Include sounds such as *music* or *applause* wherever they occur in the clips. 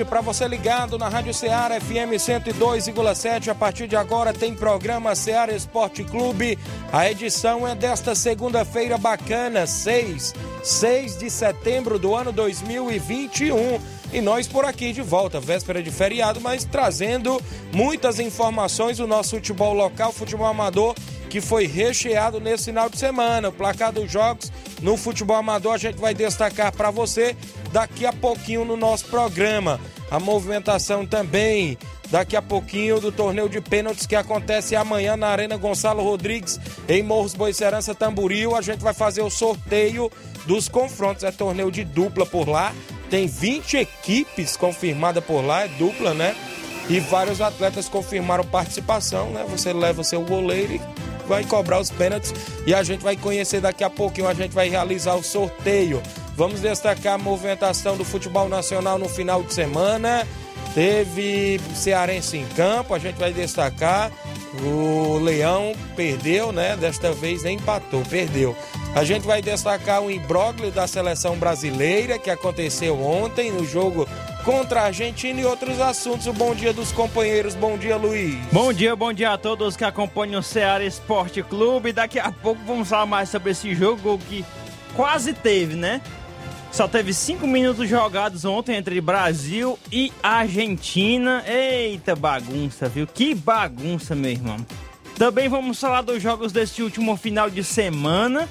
Ouvinte. Para você ligado na Rádio Ceará FM 102,7. A partir de agora tem programa Ceará Esporte Clube. A edição é desta segunda-feira bacana, 6, 6 de setembro do ano 2021. E nós por aqui de volta, véspera de feriado, mas trazendo muitas informações do nosso futebol local, futebol amador, que foi recheado nesse final de semana. O placar dos jogos no futebol amador a gente vai destacar para você daqui a pouquinho no nosso programa. A movimentação também daqui a pouquinho do torneio de pênaltis que acontece amanhã na Arena Gonçalo Rodrigues, em Morros Boicerança, Tamboril. A gente vai fazer o sorteio dos confrontos. É torneio de dupla por lá. Tem 20 equipes confirmadas por lá, é dupla, né? E vários atletas confirmaram participação, né? Você leva seu goleiro e vai cobrar os pênaltis e a gente vai conhecer daqui a pouquinho, a gente vai realizar o sorteio. Vamos destacar a movimentação do futebol nacional no final de semana. Teve Cearense em campo, a gente vai destacar. O Leão perdeu, né? Desta vez empatou, perdeu. A gente vai destacar o imbróglio da seleção brasileira que aconteceu ontem no jogo contra a Argentina e outros assuntos. O bom dia dos companheiros. Bom dia, Luiz. Bom dia, bom dia a todos que acompanham o Ceará Esporte Clube. Daqui a pouco vamos falar mais sobre esse jogo que quase teve, né? Só teve cinco minutos jogados ontem entre Brasil e Argentina. Eita bagunça, viu? Que bagunça, meu irmão. Também vamos falar dos jogos deste último final de semana.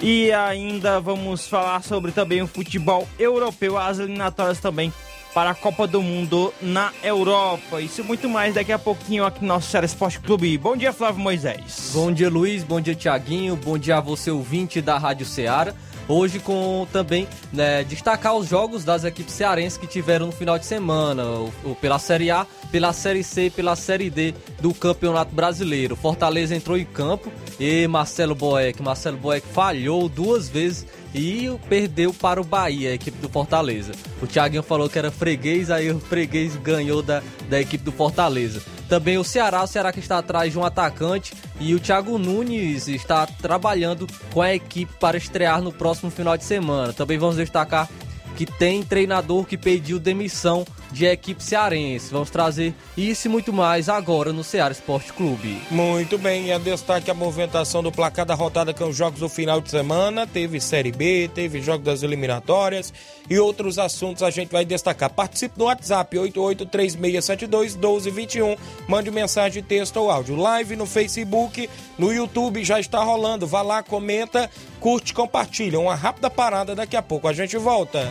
E ainda vamos falar sobre também o futebol europeu, as eliminatórias também para a Copa do Mundo na Europa. Isso muito mais daqui a pouquinho aqui no nosso Ceará Esporte Clube. Bom dia, Flávio Moisés. Bom dia, Luiz. Bom dia, Tiaguinho. Bom dia a você, ouvinte da Rádio Ceará. Hoje com também né, destacar os jogos das equipes cearenses que tiveram no final de semana, o, o, pela Série A, pela Série C e pela Série D do Campeonato Brasileiro. Fortaleza entrou em campo e Marcelo Boeck, Marcelo Boeck falhou duas vezes e perdeu para o Bahia, a equipe do Fortaleza. O Thiaguinho falou que era freguês, aí o freguês ganhou da, da equipe do Fortaleza. Também o Ceará, o Ceará que está atrás de um atacante e o Thiago Nunes está trabalhando com a equipe para estrear no próximo final de semana. Também vamos destacar que tem treinador que pediu demissão de equipe cearense. Vamos trazer isso e muito mais agora no Ceará Esporte Clube. Muito bem, e a destaque a movimentação do placar da rodada com os jogos do final de semana. Teve Série B, teve jogos das eliminatórias e outros assuntos a gente vai destacar. Participe no WhatsApp 8836721221. Mande mensagem, texto ou áudio. Live no Facebook, no YouTube já está rolando. Vá lá, comenta, curte, compartilha. Uma rápida parada, daqui a pouco a gente volta.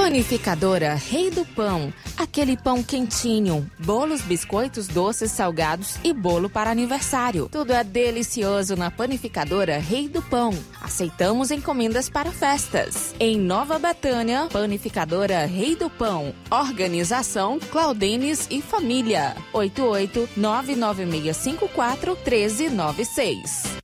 Panificadora Rei do Pão. Aquele pão quentinho, bolos, biscoitos, doces, salgados e bolo para aniversário. Tudo é delicioso na Panificadora Rei do Pão. Aceitamos encomendas para festas. Em Nova Betânia, Panificadora Rei do Pão. Organização Claudines e Família. 88 99654 1396.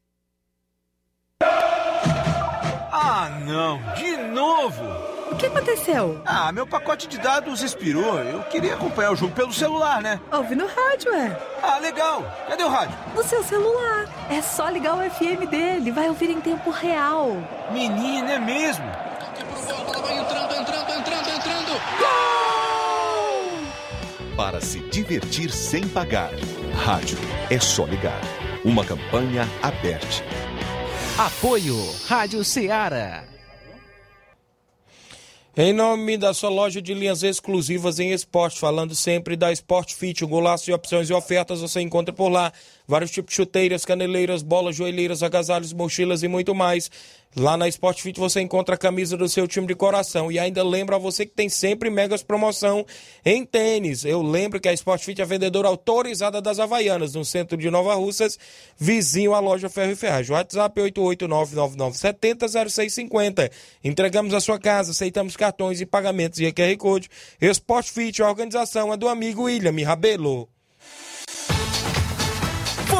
Ah, não! De novo! O que aconteceu? Ah, meu pacote de dados expirou. Eu queria acompanhar o jogo pelo celular, né? Ouve no rádio, é. Ah, legal. Cadê o rádio? No seu celular. É só ligar o FM dele. Vai ouvir em tempo real. Menina, é mesmo? Entrando, entrando, entrando, entrando. Gol! para se divertir sem pagar. Rádio é só ligar. Uma campanha aberta. Apoio Rádio Ceará. Em nome da sua loja de linhas exclusivas em esporte, falando sempre da Sport Fit, um golaço de opções e ofertas você encontra por lá. Vários tipos de chuteiras, caneleiras, bolas, joelheiras, agasalhos, mochilas e muito mais. Lá na Sport Fit você encontra a camisa do seu time de coração. E ainda lembro a você que tem sempre megas promoção em tênis. Eu lembro que a Sport Fit é a vendedora autorizada das Havaianas, no centro de Nova Russas, vizinho à loja Ferro e Ferragem. WhatsApp 88999700650. Entregamos a sua casa, aceitamos cartões e pagamentos e QR Code. Sport Fit, a organização é do amigo William Rabelo.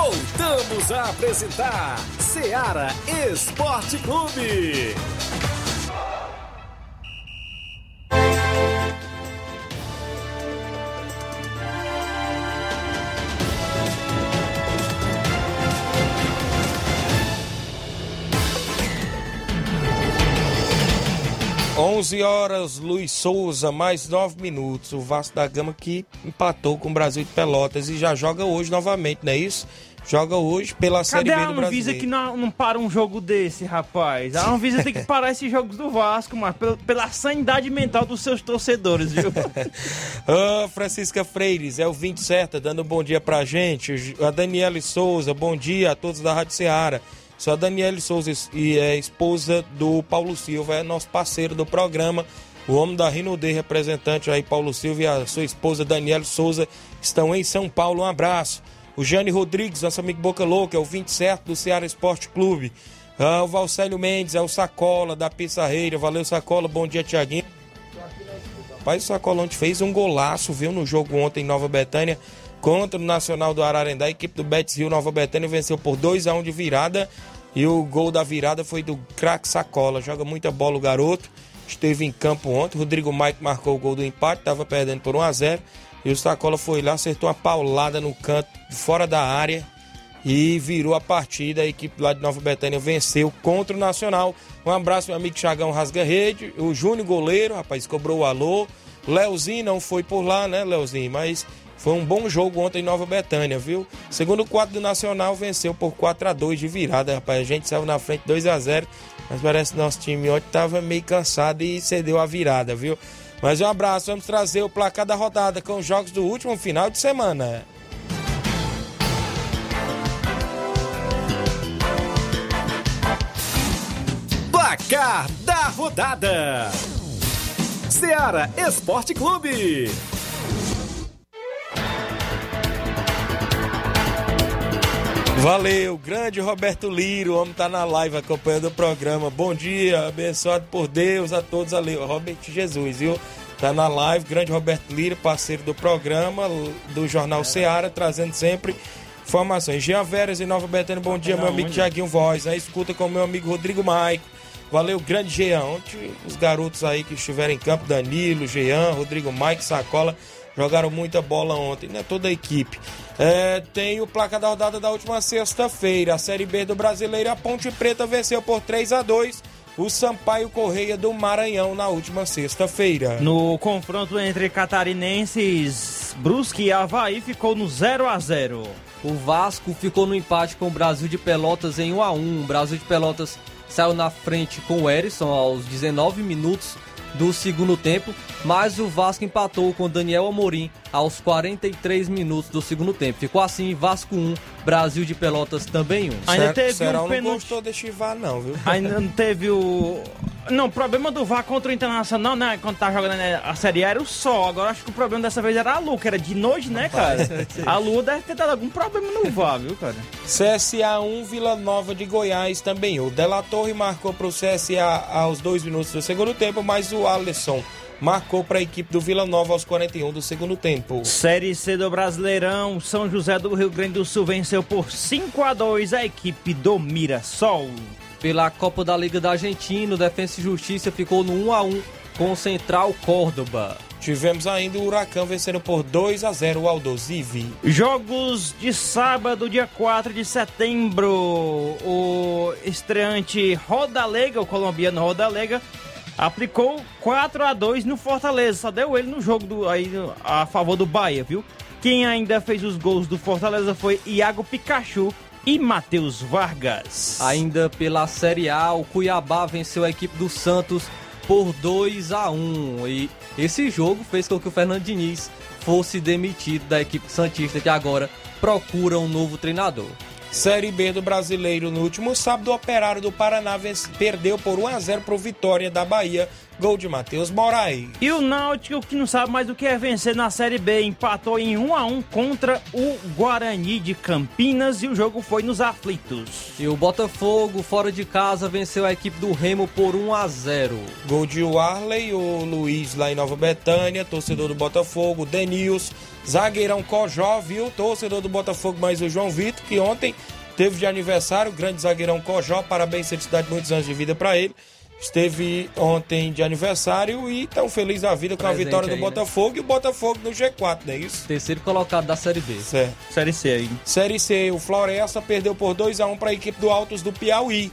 Voltamos a apresentar Seara Esporte Clube. 11 horas, Luiz Souza, mais 9 minutos. O Vasco da Gama que empatou com o Brasil de Pelotas e já joga hoje novamente, não é isso? Joga hoje pela Série Cadê B a do Anvisa Brasileiro. que não, não para um jogo desse, rapaz? A Anvisa tem que *laughs* parar esses jogos do Vasco, mas pela, pela sanidade mental dos seus torcedores, viu? *laughs* Ô, Francisca Freires, é o 20 certa, dando um bom dia pra gente. A Daniele Souza, bom dia a todos da Rádio Ceará. Sou a Daniele Souza e é esposa do Paulo Silva, é nosso parceiro do programa. O homem da Rino D, representante aí, Paulo Silva e a sua esposa Daniele Souza estão em São Paulo. Um abraço. O Jane Rodrigues, nosso amigo Boca Louca, é o 20 certo do Ceará Esporte Clube. Ah, o Valcélio Mendes, é o Sacola da Pissarreira. Valeu, Sacola. Bom dia, Tiaguinho. Rapaz, o Sacola ontem fez um golaço, viu, no jogo ontem em Nova Betânia contra o Nacional do Ararendá. A equipe do Betis Rio Nova Betânia venceu por 2 a 1 de virada. E o gol da virada foi do craque Sacola. Joga muita bola o garoto. Esteve em campo ontem. Rodrigo Mike marcou o gol do empate. Estava perdendo por 1 a 0 E o Sacola foi lá, acertou uma paulada no canto, fora da área. E virou a partida. A equipe lá de Nova Betânia venceu contra o Nacional. Um abraço, meu amigo Chagão Rasga Rede. O Júnior Goleiro, rapaz, cobrou o alô. Leozinho não foi por lá, né, Leozinho? Mas foi um bom jogo ontem em Nova Betânia, viu? Segundo quadro do Nacional venceu por 4 a 2 de virada, rapaz. A gente saiu na frente 2 a 0 mas parece que nosso time ontem tava meio cansado e cedeu a virada, viu? Mas um abraço, vamos trazer o placar da rodada com os jogos do último final de semana. Placar da rodada: Seara Esporte Clube. Valeu, grande Roberto Liro, o homem tá na live acompanhando o programa. Bom dia, abençoado por Deus a todos ali. Robert Jesus, viu? Tá na live, grande Roberto Liro, parceiro do programa, do Jornal Seara, trazendo sempre informações. Jean Veras em Nova Betânia, bom dia, meu amigo Tiaguinho Voz. Aí escuta com o meu amigo Rodrigo Maico. Valeu, grande Jean. Ontem os garotos aí que estiveram em campo, Danilo, Jean, Rodrigo Maico, Sacola, jogaram muita bola ontem, né? Toda a equipe. É, tem o placa da rodada da última sexta-feira. A Série B do Brasileiro, a Ponte Preta venceu por 3 a 2 o Sampaio Correia do Maranhão na última sexta-feira. No confronto entre catarinenses, Brusque e Havaí ficou no 0 a 0 O Vasco ficou no empate com o Brasil de Pelotas em 1 a 1 O Brasil de Pelotas saiu na frente com o Erisson aos 19 minutos do segundo tempo, mas o Vasco empatou com Daniel Amorim aos 43 minutos do segundo tempo. Ficou assim, Vasco 1, Brasil de Pelotas também 1. Ainda teve um não pênalti. gostou de chivar, não, viu? Ainda não *laughs* teve o. Não, o problema do VAR contra o Internacional, né? Quando tá jogando né, a Série A era o sol. Agora acho que o problema dessa vez era a Lu, que era de noite, né, cara? A Lu deve ter dado algum problema no VAR, viu, cara? CSA 1, Vila Nova de Goiás também. O Della Torre marcou para o CSA aos dois minutos do segundo tempo, mas o Alisson marcou para a equipe do Vila Nova aos 41 do segundo tempo. Série C do Brasileirão, São José do Rio Grande do Sul venceu por 5 a 2 a equipe do Mirassol. Pela Copa da Liga da Argentina, o Defensa e Justiça ficou no 1 a 1 com o Central Córdoba. Tivemos ainda o Huracão vencendo por 2 a 0 o Aldosivi. Jogos de sábado, dia 4 de setembro. O estreante Rodalega, o colombiano Rodalega, aplicou 4 a 2 no Fortaleza. Só deu ele no jogo do, aí, a favor do Bahia, viu? Quem ainda fez os gols do Fortaleza foi Iago Pikachu e Matheus Vargas. Ainda pela Série A, o Cuiabá venceu a equipe do Santos por 2 a 1 e esse jogo fez com que o Fernando Diniz fosse demitido da equipe santista que agora procura um novo treinador. Série B do Brasileiro no último sábado, o Operário do Paraná perdeu por 1 a 0 para o Vitória da Bahia, gol de Matheus Moraes. E o Náutico, que não sabe mais do que é vencer na Série B, empatou em 1 a 1 contra o Guarani de Campinas e o jogo foi nos aflitos. E o Botafogo, fora de casa, venceu a equipe do Remo por 1 a 0. Gol de Warley, o Luiz lá em Nova Betânia, torcedor do Botafogo, Denils, zagueirão Cojó, viu? Torcedor do Botafogo, mais o João Vitor, que ontem teve de aniversário, grande zagueirão Cojó, parabéns, felicidade, muitos anos de vida para ele. Esteve ontem de aniversário e tão feliz da vida com a Presente vitória do aí, né? Botafogo e o Botafogo no G4, não é isso? Terceiro colocado da Série B. Certo. Série C aí. Série C, o Floresta perdeu por 2 a 1 para a equipe do Altos do Piauí.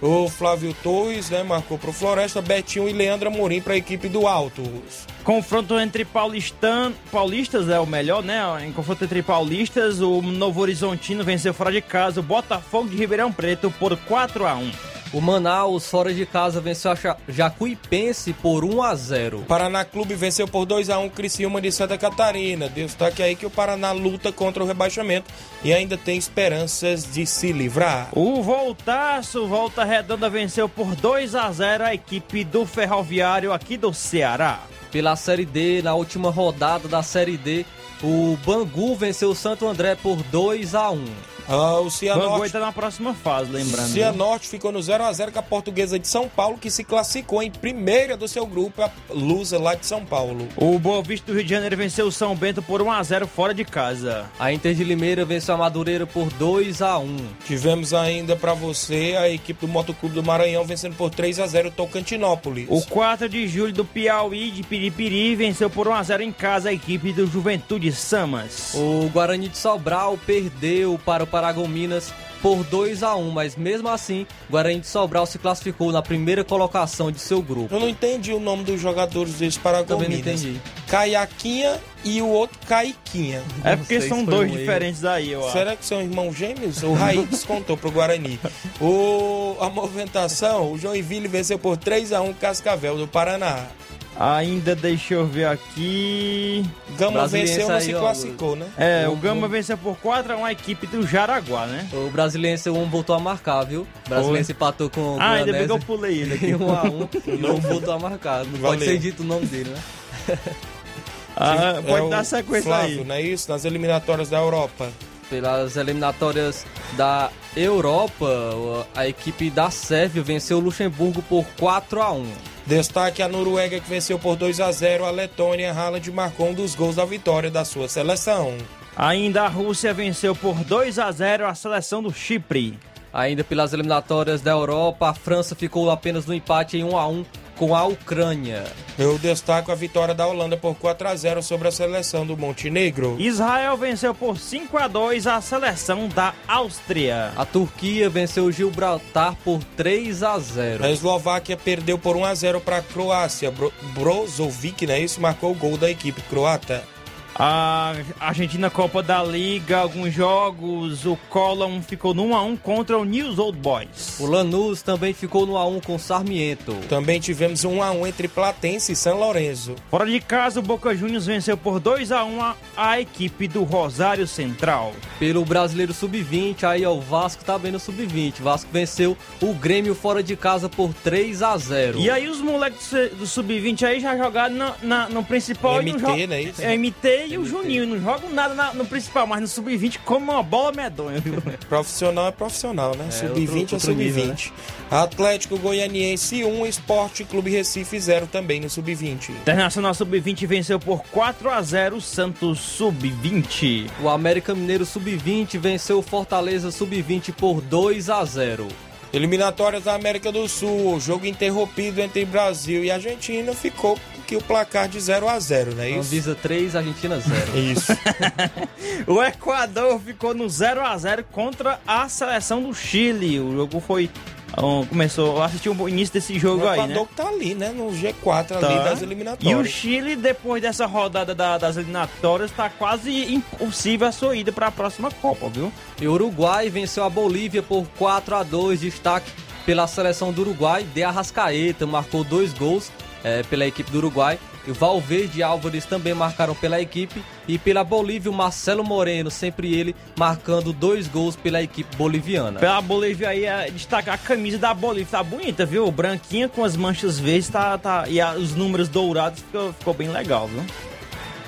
O Flávio Torres, né, marcou para o Floresta, Betinho e Leandro Amorim para a equipe do Altos. Confronto entre paulistan... paulistas é o melhor, né? Em confronto entre paulistas, o Novo Horizontino venceu fora de casa o Botafogo de Ribeirão Preto por 4 a 1. O Manaus, fora de casa, venceu a Ja- Jacuipense por 1 a 0. Paraná Clube venceu por 2 a 1 Criciúma de Santa Catarina. Destaque aí que o Paraná luta contra o rebaixamento e ainda tem esperanças de se livrar. O Voltaço, Volta Redonda, venceu por 2 a 0 a equipe do Ferroviário aqui do Ceará. Pela Série D, na última rodada da Série D, o Bangu venceu o Santo André por 2 a 1. Ah, o Bangu Cianorte, está na próxima fase, lembrando. Cianorte ficou no 0 a 0 com a Portuguesa de São Paulo, que se classificou em primeira do seu grupo, a Lusa lá de São Paulo. O Boa Vista do Rio de Janeiro venceu o São Bento por 1 a 0 fora de casa. A Inter de Limeira venceu a Madureira por 2 a 1. Tivemos ainda para você a equipe do Motoclube do Maranhão vencendo por 3 a 0 Tocantinópolis. O 4 de julho do Piauí de Piripiri venceu por 1 a 0 em casa a equipe do Juventude Samas. O Guarani de Sobral perdeu para o Paragominas por 2 a 1, mas mesmo assim, o Guarani de Sobral se classificou na primeira colocação de seu grupo. Eu não entendi o nome dos jogadores desse Também Paragominas. não entendi. Caiaquinha e o outro Caiquinha. É Não porque sei são dois um erro. diferentes aí, eu acho. Será que são irmãos gêmeos? O Raí *laughs* descontou pro Guarani. O, a movimentação, o Joinville venceu por 3 a 1 Cascavel do Paraná. Ainda deixa eu ver aqui. Gama venceu, aí, se classificou, né? É, o Gama venceu por 4 a 1 a equipe do Jaraguá, né? O Brasiliense 1 voltou a marcar, viu? O Brasiliense empatou com, com Ah, o ainda bem que eu pulei ele aqui. em *laughs* 1 a 1 e *laughs* não voltou a marcar. Não pode Valeu. ser dito o nome dele, né? Ah, É pode o dar sequência Flávio, aí. não é isso? Nas eliminatórias da Europa. Pelas eliminatórias da Europa, a equipe da Sérvia venceu o Luxemburgo por 4 a 1. Destaque a Noruega que venceu por 2 a 0 a Letônia. Haaland marcou um dos gols da vitória da sua seleção. Ainda a Rússia venceu por 2 a 0 a seleção do Chipre. Ainda pelas eliminatórias da Europa, a França ficou apenas no empate em 1 a 1 com a Ucrânia. Eu destaco a vitória da Holanda por 4 a 0 sobre a seleção do Montenegro. Israel venceu por 5 a 2 a seleção da Áustria. A Turquia venceu o Gibraltar por 3 a 0. A Eslováquia perdeu por 1 a 0 para a Croácia. Bro Brozovic, né? Isso marcou o gol da equipe croata. A Argentina Copa da Liga, alguns jogos, o Colón ficou no 1 a 1 contra o News Old Boys. O Lanús também ficou no A1 com o Sarmiento. Também tivemos um 1 a 1 entre Platense e São Lourenço. Fora de casa, o Boca Juniors venceu por 2 a 1 a, a equipe do Rosário Central. Pelo Brasileiro Sub-20, aí ó, o Vasco tá bem no Sub-20. O Vasco venceu o Grêmio fora de casa por 3 a 0. E aí os moleques do- do Sub-20 aí já jogaram na- na- no principal MT, não né, isso? É E o Juninho, não jogam nada na- no principal, mas no Sub-20 como uma bola medonha, viu? *laughs* Profissional é profissional, né? Sub-20 é outro nível, sub-20. Atlético Goianiense 1, Esporte Clube Recife 0 também no sub-20. Internacional Sub-20 venceu por 4 a 0 o Santos Sub-20. O América Mineiro Sub-20 venceu o Fortaleza Sub-20 por 2 a 0. Eliminatórias da América do Sul, jogo interrompido entre Brasil e Argentina ficou que o placar de 0 a 0, não é isso? Anvisa 3, Argentina 0. Isso. *laughs* O Equador ficou no 0 a 0 contra a seleção do Chile. O jogo foi começou a assistir o início desse jogo O aí, né? Equador que tá ali, né? No G4 ali Tá. das E o eliminatórias. Chile, depois dessa rodada da- das eliminatórias, tá quase impossível a sua ida para a próxima Copa, viu? E o Uruguai venceu a Bolívia por 4 a 2 destaque pela seleção do Uruguai. De Arrascaeta marcou dois gols eh, pela equipe do Uruguai. E o Valverde e Álvares também marcaram pela equipe. E pela Bolívia, o Marcelo Moreno, sempre ele, marcando dois gols pela equipe boliviana. Pela Bolívia aí, é, destacar a camisa da Bolívia, tá bonita, viu? Branquinha com as manchas verdes, tá, tá, e a- os números dourados, ficou, ficou bem legal, viu?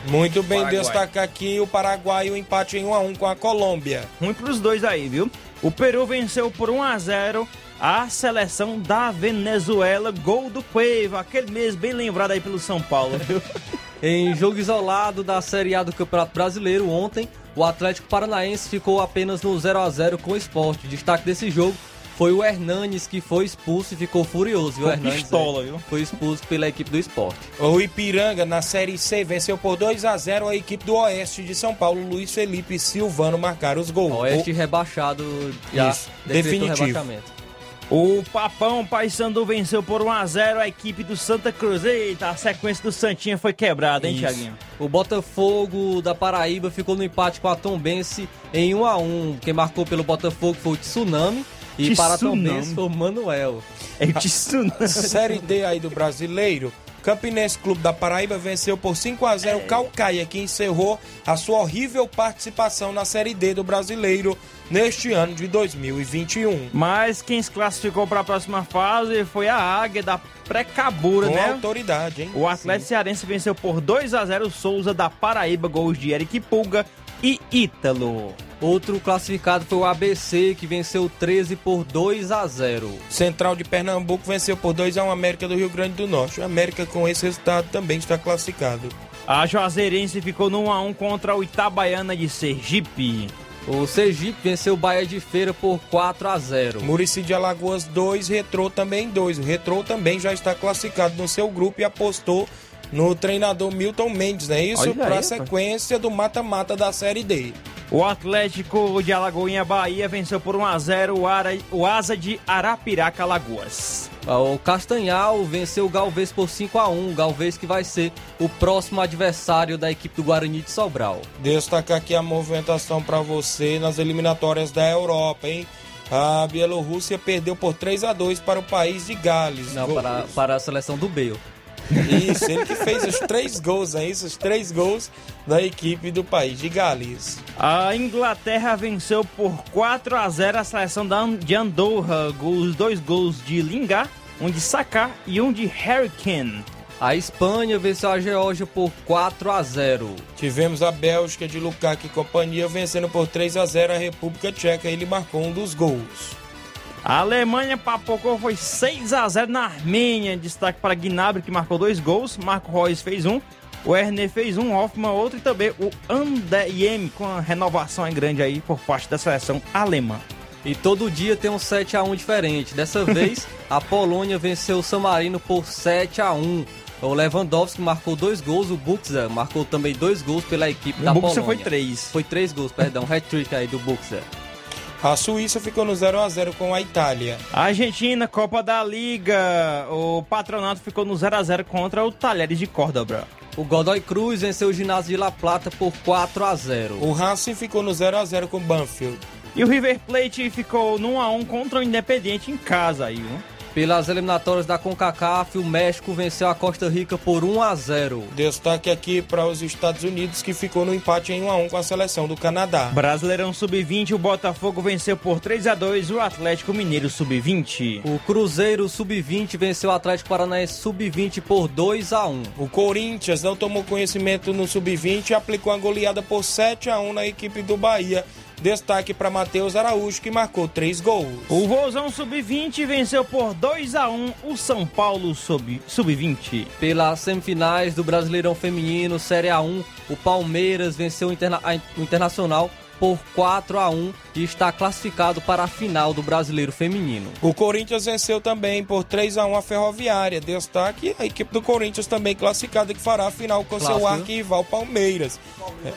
Muito bem Paraguai. destacar aqui o Paraguai, o empate em 1 a 1 com a Colômbia. Ruim pros dois aí, viu? O Peru venceu por 1 a 0 a seleção da Venezuela, gol do Cueva, aquele mesmo bem lembrado aí pelo São Paulo, viu? *laughs* Em jogo isolado da Série A do Campeonato Brasileiro, ontem, o Atlético Paranaense ficou apenas no 0 a 0 com o esporte. O destaque desse jogo foi o Hernanes, que foi expulso e ficou furioso. viu? Hernanes pistola, é, viu? foi expulso pela equipe do esporte. O Ipiranga, na Série C, venceu por 2 a 0 a equipe do Oeste de São Paulo. Luiz Felipe e Silvano marcaram os gols. O Oeste rebaixado já Isso, definitivo. rebaixamento. O Papão Paysandu venceu por 1 a 0 a equipe do Santa Cruz. Eita, a sequência do Santinha foi quebrada, hein, Isso. Thiaguinho? O Botafogo da Paraíba ficou no empate com a Tombense em 1 a 1 Quem marcou pelo Botafogo foi o Tsunami. E para a. Tombense foi o Manuel. É o Tsunami. *laughs* Série D aí do Brasileiro. Campinense Clube da Paraíba venceu por 5 a 0 o Calcaia, que encerrou a sua horrível participação na Série D do Brasileiro neste ano de 2021. Mas quem se classificou para a próxima fase foi a Águia da Precabura, Com né? autoridade, hein? O Atlético Cearense venceu por 2 a 0 o Souza da Paraíba, gols de Eric Pulga e Ítalo. Outro classificado foi o ABC, que venceu 13 por 2 a 0. Central de Pernambuco venceu por 2 a 1 América do Rio Grande do Norte. O América com esse resultado também está classificado. A Juazeirense ficou no 1 a 1 contra o Itabaiana de Sergipe. O Sergipe venceu o Bahia de Feira por 4 a 0. Murici de Alagoas 2, Retrô também 2. O Retrô também já está classificado no seu grupo e apostou no treinador Milton Mendes, não é isso? Para a sequência do mata-mata da Série D. O Atlético de Alagoinha Bahia venceu por 1 a 0 o, Ara- o Asa de Arapiraca Alagoas. O Castanhal venceu o Galvez por 5 a 1. O Galvez que vai ser o próximo adversário da equipe do Guarani de Sobral. Destacar aqui a movimentação para você nas eliminatórias da Europa, hein? A Bielorrússia perdeu por 3 a 2 para o país de Gales. Não, para, para a seleção do Bale. Isso, ele que fez os três gols, é isso? Os três gols da equipe do país de Gales. A Inglaterra venceu por 4 a 0 a seleção de Andorra. Os dois gols de Lingard, um de Saka e um de Harry Kane. A Espanha venceu a Geórgia por 4 a 0. Tivemos a Bélgica de Lukaku e companhia vencendo por 3 a 0 a República Tcheca. Ele marcou um dos gols. A Alemanha papocou foi 6 a 0 na Armênia. Destaque para Gnabry que marcou dois gols. Marco Reus fez um. O Erner fez um, Hoffmann outro e também o Andeyem com a renovação grande aí por parte da seleção alemã. E todo dia tem um 7 a 1 diferente. Dessa *laughs* vez, a Polônia venceu o San Marino por 7 a 1. O Lewandowski marcou dois gols, o Buxa marcou também dois gols pela equipe da o Buxa Polônia. foi três. Foi três gols, perdão, hat-trick aí do Buxa. A Suíça ficou no 0 a 0 com a Itália. A Argentina, Copa da Liga. O Patronato ficou no 0 a 0 contra o Talheres de Córdoba. O Godoy Cruz venceu o ginásio de La Plata por 4 a 0. O Racing ficou no 0 a 0 com o Banfield. E o River Plate ficou no 1 a 1 contra o Independiente em casa aí, viu? Pelas eliminatórias da CONCACAF, o México venceu a Costa Rica por 1 a 0. Destaque aqui para os Estados Unidos que ficou no empate em 1 a 1 com a seleção do Canadá. Brasileirão Sub-20, o Botafogo venceu por 3 a 2 o Atlético Mineiro Sub-20. O Cruzeiro Sub-20 venceu o Atlético Paranaense Sub-20 por 2 a 1. O Corinthians não tomou conhecimento no sub-20 e aplicou uma goleada por 7 a 1 na equipe do Bahia. Destaque para Matheus Araújo que marcou três gols. O Vozão Sub-20 venceu por 2 a 1 o São Paulo Sub- Sub-20. Pelas semifinais do Brasileirão Feminino Série A1, o Palmeiras venceu o, Interna- o Internacional por 4 a 1 e está classificado para a final do Brasileiro Feminino. O Corinthians venceu também por 3 a 1 a Ferroviária. Destaque a equipe do Corinthians também classificada que fará a final com seu Clássico. arquirrival Palmeiras. É.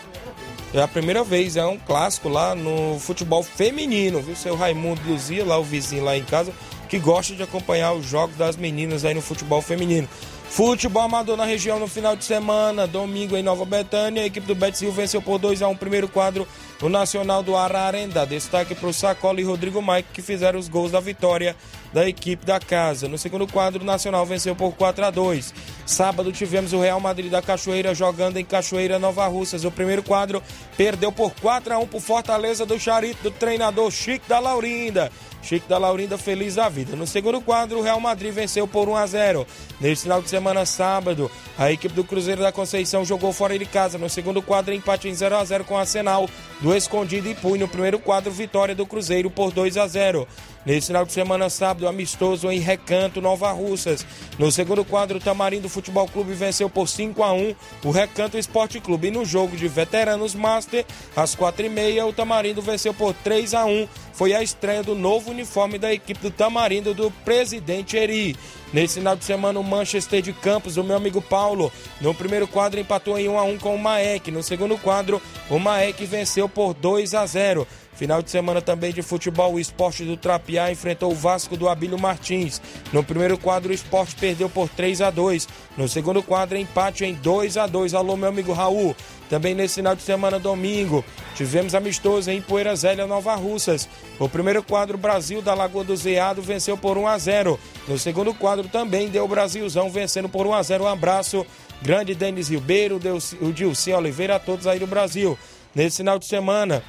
É a primeira vez, é um clássico lá no futebol feminino, viu? Seu Raimundo Luzia, lá o vizinho lá em casa, que gosta de acompanhar os jogos das meninas aí no futebol feminino. Futebol amador na região no final de semana, domingo em Nova Betânia, a equipe do Betis venceu por 2 a 1 primeiro quadro no Nacional do Ararenda. Destaque para o Sacola e Rodrigo Mike que fizeram os gols da vitória da equipe da casa. No segundo quadro, o Nacional venceu por 4 a 2. Sábado tivemos o Real Madrid da Cachoeira jogando em Cachoeira, Nova Russas. O primeiro quadro perdeu por 4 a 1 por Fortaleza do Charito do treinador Chico da Laurinda. Chico da Laurinda feliz da vida. No segundo quadro, o Real Madrid venceu por 1 a 0. Neste final de semana, sábado, a equipe do Cruzeiro da Conceição jogou fora de casa. No segundo quadro, empate em 0 a 0 com o Arsenal do Escondido e Punho. No primeiro quadro, vitória do Cruzeiro por 2 a 0. Nesse final de semana, sábado, amistoso em Recanto, Nova Russas. No segundo quadro, o Tamarindo Futebol Clube venceu por 5 a 1 o Recanto Esporte Clube. E no jogo de veteranos Master, às 4h30, o Tamarindo venceu por 3 a 1 Foi a estreia do novo uniforme da equipe do Tamarindo do presidente Eri. Nesse final de semana, o Manchester de Campos, o meu amigo Paulo, no primeiro quadro empatou em 1 a 1 com o Maek. No segundo quadro, o Maek venceu por 2 a 0. Final de semana também de futebol, o esporte do Trapiá enfrentou o Vasco do Abílio Martins. No primeiro quadro, o esporte perdeu por 3 a 2 No segundo quadro, empate em 2 a 2 Alô, meu amigo Raul. Também nesse final de semana, domingo, tivemos amistoso em Poeira Zélia, Nova Russas. O primeiro quadro, Brasil da Lagoa do Zeado, venceu por 1 a 0 No segundo quadro, também deu o Brasilzão vencendo por 1 a 0 Um abraço, grande Denis Ribeiro, o Dilcinho Oliveira, a todos aí do Brasil. Nesse final de semana,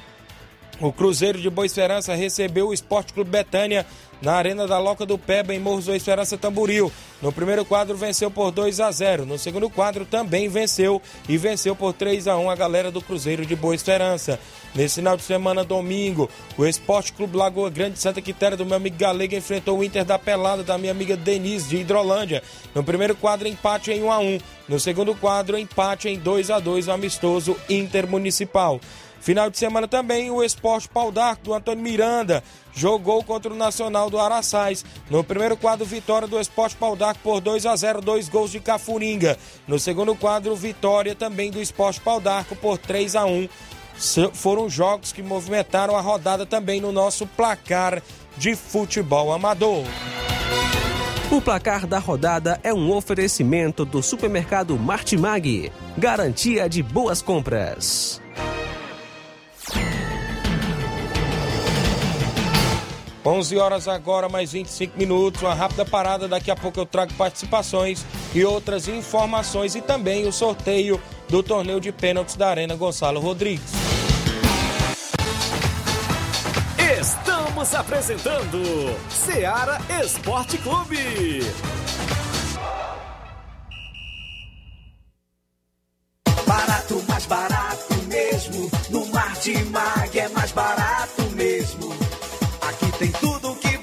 o Cruzeiro de Boa Esperança recebeu o Esporte Clube Betânia na Arena da Loca do Peba, em Morros Boa Esperança Tamburil. No primeiro quadro venceu por 2 a 0. No segundo quadro também venceu e venceu por 3 a 1 a galera do Cruzeiro de Boa Esperança. Nesse final de semana, domingo, o Esporte Clube Lagoa Grande Santa Quitéria do meu amigo Galega enfrentou o Inter da Pelada da minha amiga Denise de Hidrolândia. No primeiro quadro, empate em 1 a 1. No segundo quadro, empate em 2 a 2 no amistoso intermunicipal. Final de semana também o Esporte Pau d'Arco do Antônio Miranda jogou contra o Nacional do Araçais. No primeiro quadro, vitória do Esporte Pau d'Arco por 2 a 0, dois gols de Cafuringa. No segundo quadro, vitória também do Esporte Pau d'Arco por 3 a 1. Foram jogos que movimentaram a rodada também no nosso placar de futebol amador. O placar da rodada é um oferecimento do supermercado Martimag. Garantia de boas compras. 11 horas agora, mais 25 minutos. Uma rápida parada. Daqui a pouco eu trago participações e outras informações e também o sorteio do torneio de pênaltis da Arena Gonçalo Rodrigues. Estamos apresentando Seara Esporte Clube. Barato, mais barato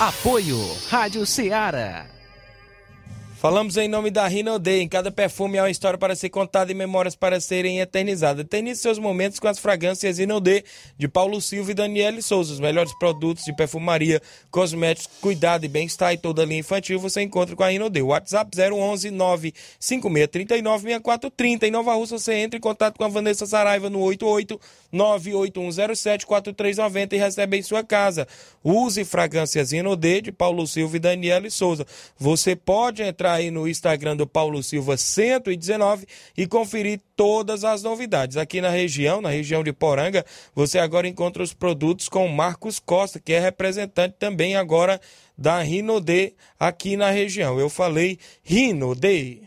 Apoio Rádio Ceará. Falamos em nome da Rinode. Em cada perfume há uma história para ser contada e memórias para serem eternizadas. Eternize seus momentos com as fragrâncias Rinode de Paulo Silva e Daniele Souza. Os melhores produtos de perfumaria, cosméticos, cuidado e bem-estar e toda linha infantil você encontra com a Rinode. WhatsApp 011 95639 6430. Em Nova Rússia você entra em contato com a Vanessa Saraiva no 88 98107 4390 e recebe em sua casa. Use fragrâncias Rinode de Paulo Silva e Daniele Souza. Você pode entrar aí no Instagram do Paulo Silva 119 e conferir todas as novidades. Aqui na região, na região de Poranga, você agora encontra os produtos com Marcos Costa, que é representante também agora da Rinode aqui na região. Eu falei Rinode.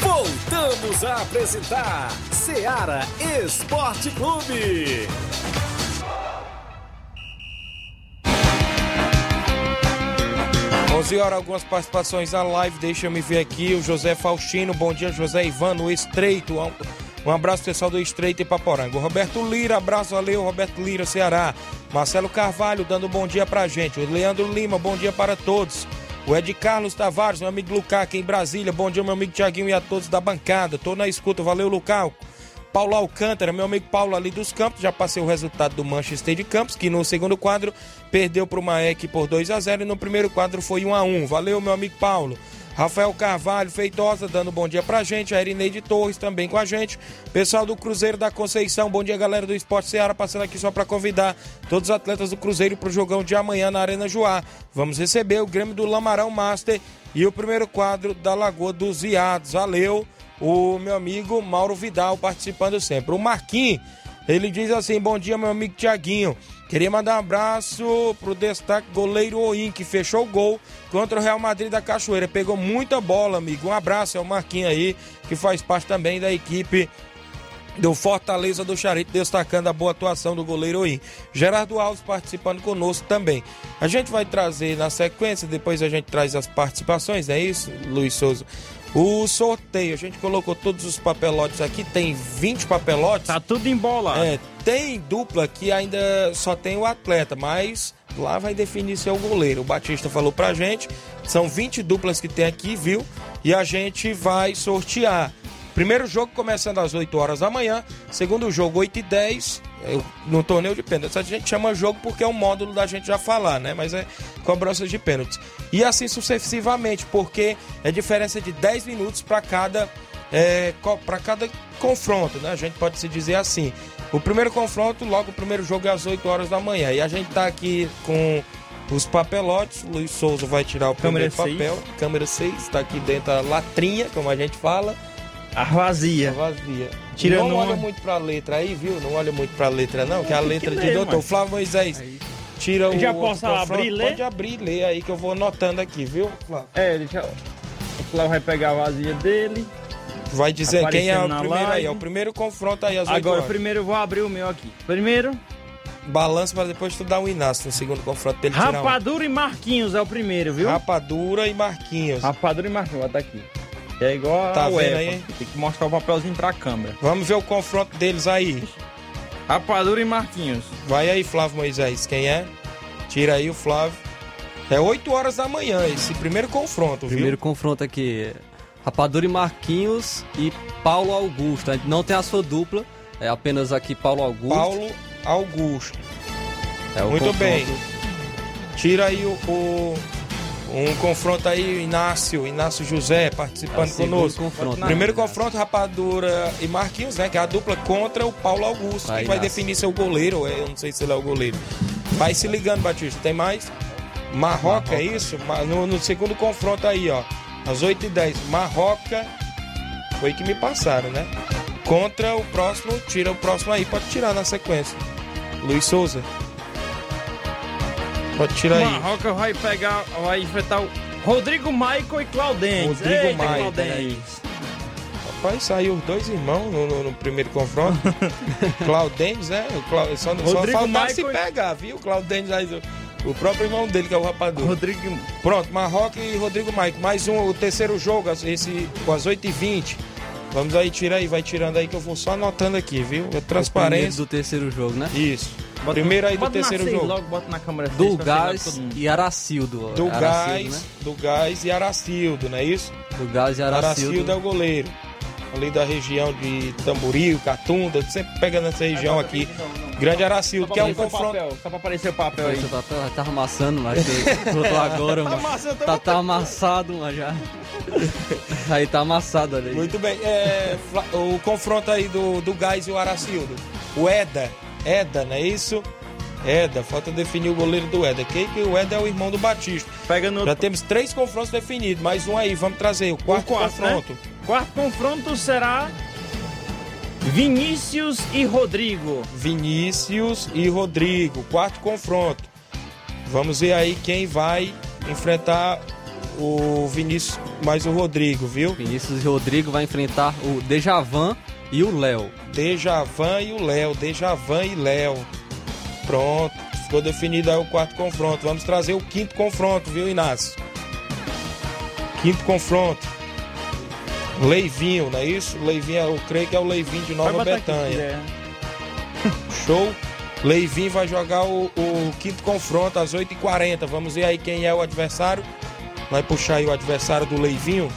Voltamos a apresentar Seara Esporte Clube. 11 horas, algumas participações na live. Deixa eu me ver aqui. O José Faustino, bom dia, José Ivan, no Estreito. Um, abraço pessoal do Estreito e Paporanga. Roberto Lira, abraço, valeu, Roberto Lira, Ceará. Marcelo Carvalho, dando um bom dia pra gente. O Leandro Lima, bom dia para todos. O Ed Carlos Tavares, meu amigo Lucaco em Brasília. Bom dia, meu amigo Tiaguinho e a todos da bancada. Tô na escuta, valeu, Lucaco. Paulo Alcântara, meu amigo Paulo ali dos Campos, já passei o resultado do Manchester de Campos, que no segundo quadro perdeu para o Maek por 2 a 0 e no primeiro quadro foi 1 a 1. Valeu, meu amigo Paulo. Rafael Carvalho, Feitosa, dando bom dia pra gente. A Erineide Torres também com a gente. Pessoal do Cruzeiro da Conceição, bom dia, galera do Esporte Ceará. Passando aqui só para convidar todos os atletas do Cruzeiro pro jogão de amanhã na Arena Joá. Vamos receber o Grêmio do Lamarão Master e o primeiro quadro da Lagoa dos Iados. Valeu, o meu amigo Mauro Vidal participando sempre. O Marquinhos, ele diz assim: bom dia, meu amigo Tiaguinho. Queria mandar um abraço pro destaque goleiro Oim, que fechou o gol contra o Real Madrid da Cachoeira. Pegou muita bola, amigo. Um abraço ao Marquinhos aí, que faz parte também da equipe do Fortaleza do Charito, destacando a boa atuação do goleiro Oim. Gerardo Alves participando conosco também. A gente vai trazer na sequência, depois a gente traz as participações, não é isso, Luiz Souza? O sorteio, a gente colocou todos os papelotes aqui, tem 20 papelotes. Tá tudo embolado. É, tem dupla que ainda só tem o atleta, mas lá vai definir se é o goleiro. O Batista falou pra gente, são 20 duplas que tem aqui, viu? E a gente vai sortear. Primeiro jogo começando às 8 horas da manhã, segundo jogo 8 e 10, eu, no torneio de pênaltis. A gente chama jogo porque é um módulo da gente já falar, né? Mas é cobrança de pênaltis. E assim sucessivamente, porque é diferença de 10 minutos para cada, é, para cada confronto, né? A gente pode se dizer assim. O primeiro confronto, logo o primeiro jogo é às 8 horas da manhã. E a gente tá aqui com os papelotes. O Luiz Souza vai tirar o Câmera primeiro papel. seis. Câmera 6, está aqui dentro da latrinha, como a gente fala. A vazia. A vazia. Tirando não olha uma- muito pra letra aí, viu? Não olha muito pra letra, não, que a letra que de doutor mano. Flávio Moisés. Tira o. Eu já outro posso abrir ler? Pode abrir e ler aí que eu vou anotando aqui, viu, Flávio? É, deixa. O Flávio vai pegar a vazia dele. Vai dizer quem é o primeiro aí. live. É o primeiro confronto aí às 8 Agora, primeiro eu vou abrir o meu aqui. Primeiro, Balança pra depois tu dar um Inácio no segundo confronto dele tirar um. Rapadura e Marquinhos é o primeiro, viu? Rapadura e Marquinhos. Rapadura e Marquinhos, bota aqui. É igual Tá a vendo UEFA, aí? Tem que mostrar o papelzinho pra câmera. Vamos ver o confronto deles aí. Rapadura e Marquinhos. Vai aí, Flávio Moisés. Quem é? Tira aí o Flávio. É 8 horas da manhã esse primeiro confronto, viu? Primeiro confronto aqui. Rapadura e Marquinhos e Paulo Augusto. A gente não tem a sua dupla, é apenas aqui Paulo Augusto. Paulo Augusto. É o Muito confronto. bem. Tira aí o, o- um confronto aí, Inácio, Inácio José participando É conosco. confronto. Primeiro confronto, Rapadura e Marquinhos, né? Que é a dupla contra o Paulo Augusto, Aí, que vai Inácio. definir seu goleiro. é, Eu não sei se ele é o goleiro. Vai se ligando, Batista. Tem mais? Marroca, é isso? Ma- No, no segundo confronto aí, ó. Às 8h10. Marroca. Foi que me passaram, né? Contra o próximo. Tira o próximo aí. Pode tirar na sequência. Luiz Souza. Pode tirar aí. Marroca vai pegar, vai enfrentar o Rodrigo Michael e Claudentes. Rodrigo Eita, Maia, Claudentes. Rapaz, saiu os dois irmãos no, no- no primeiro confronto. *laughs* Claudênis, né? O Clau... Só, só Rodrigo faltava se Michael e- pegar, viu? Claudênis, aí, o, próprio irmão dele, que é o rapador. Rodrigo... Pronto, Marroca e Rodrigo Maico. Mais um, o terceiro jogo, esse, com as 8h20. Vamos aí, tira aí, vai tirando aí que eu vou só anotando aqui, viu? É O transparência. do terceiro jogo, né? Isso. Bota- Primeiro aí do terceiro seis jogo. Logo, bota na câmera Do Gás e Aracildo. Do Aracildo, Gás, né? do Gás e Aracildo, não é isso? Do Gás e Aracildo. Aracildo é o goleiro. Ali da região de Tamboril, Catunda, sempre pega nessa região aqui. Grande Aracildo, que é um confronto. papel, Só pra aparecer o papel aí. Tá, tá, tá amassando, mas botou agora, *laughs* mano. amassando, Tá, tá amassado, mas já. *laughs* Aí tá amassado, aí. Muito bem. É, o confronto aí do, do Gás e o Aracildo. O Eda. Eda, não é isso? Eda, falta definir o goleiro do Eda. Quem que o Eda é o irmão do Batista. Pega no... Já temos três confrontos definidos, mais um aí, vamos trazer o quarto, o quarto confronto. Né? Quarto confronto será Vinícius e Rodrigo. Vinícius e Rodrigo, quarto confronto. Vamos ver aí quem vai enfrentar o Vinícius mais o Rodrigo, viu? Vinícius e Rodrigo vai enfrentar o Dejavan e o Léo. Dejavan e o Léo, Dejavan e Léo. Pronto, ficou definido aí o quarto confronto. Vamos trazer o quinto confronto, viu, Inácio? Quinto confronto. Leivinho, não é isso? Leivinho, eu creio que é o Leivinho de Nova Betânia. *laughs* Show. Leivinho vai jogar o, o, quinto confronto às 8h40. Vamos ver aí quem é o adversário. Vai puxar aí o adversário do Leivinho.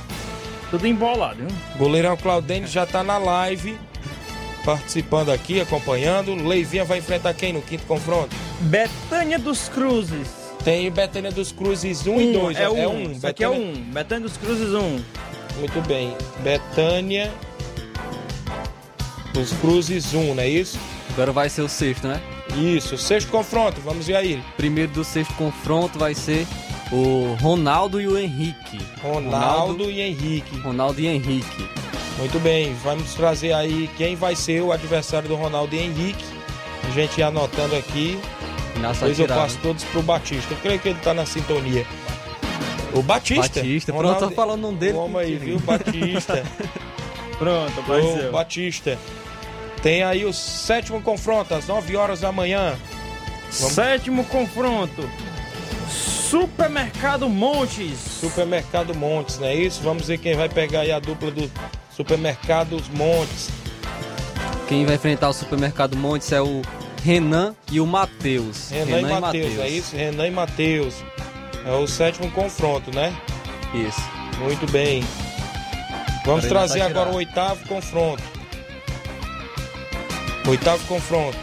Tudo embolado, viu? Goleirão Claudênio já tá na live. Participando aqui, acompanhando. Leivinha vai enfrentar quem no quinto confronto? Betânia dos Cruzes. Tem Betânia dos Cruzes 1 um e 2. É, um. é um. Isso aqui é um. Betânia dos Cruzes 1. Um. Muito bem. Betânia dos Cruzes 1, não é isso? Agora vai ser o sexto, né? Isso, sexto confronto, vamos ver aí. Primeiro do sexto confronto vai ser o Ronaldo e o Henrique. Ronaldo, Ronaldo e Henrique. Ronaldo e Henrique. Muito bem, vamos trazer aí quem vai ser o adversário do Ronaldo e Henrique. A gente ia anotando aqui. Depois eu passo todos pro Batista. Eu creio que ele tá na sintonia. O Batista. Batista, Ronaldo... pronto, tô falando um dele. Vamos aí, viu? Batista. *laughs* pronto, apareceu. O Batista. Tem aí o sétimo confronto, às 9 horas da manhã. Vamos... Sétimo confronto. Supermercado Montes. Supermercado Montes, não é isso? Vamos ver quem vai pegar aí a dupla do Supermercados Montes. Quem vai enfrentar o Supermercado Montes é o Renan e o Matheus. Renan, Renan, e Matheus, é isso? Renan e Matheus. É o sétimo confronto, né? Isso. Muito bem. Vamos trazer tá agora o oitavo confronto. Oitavo confronto.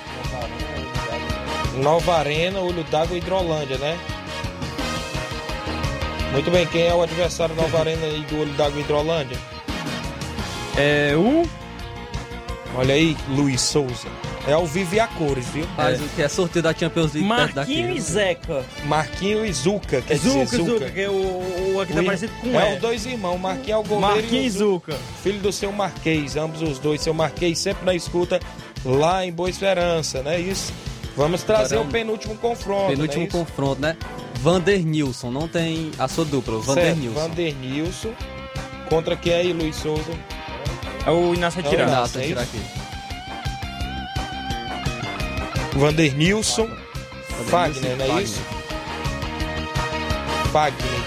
Nova Arena, Olho d'Água e Hidrolândia, né? Muito bem, quem é o adversário da Nova Arena e do Olho d'Água e Hidrolândia? É o. Olha aí, Luiz Souza. É ao vivo e a cores, viu? Mas é. o que é sorteio da Champions League Marquinho e Zeca. Marquinho e Zuca, quer Zuca, dizer, Zuca. Zuca, que é o, o aqui tá parecido com É, os dois irmãos, Marquinho é o goleiro Marquinho e Zuca. Filho do seu Marquês, ambos os dois. Seu Marquês sempre na escuta lá em Boa Esperança, né? Isso. Vamos trazer Caramba. o penúltimo confronto. Penúltimo né? confronto, né? Vander Nilson, não tem a sua dupla, Vander Nilson. Vander Nilson. Contra quem aí, Luiz Souza? É o Inácio Atirar. É o Inácio Atirar aqui. Vander Nilson. Fagner, não é isso? Fagner.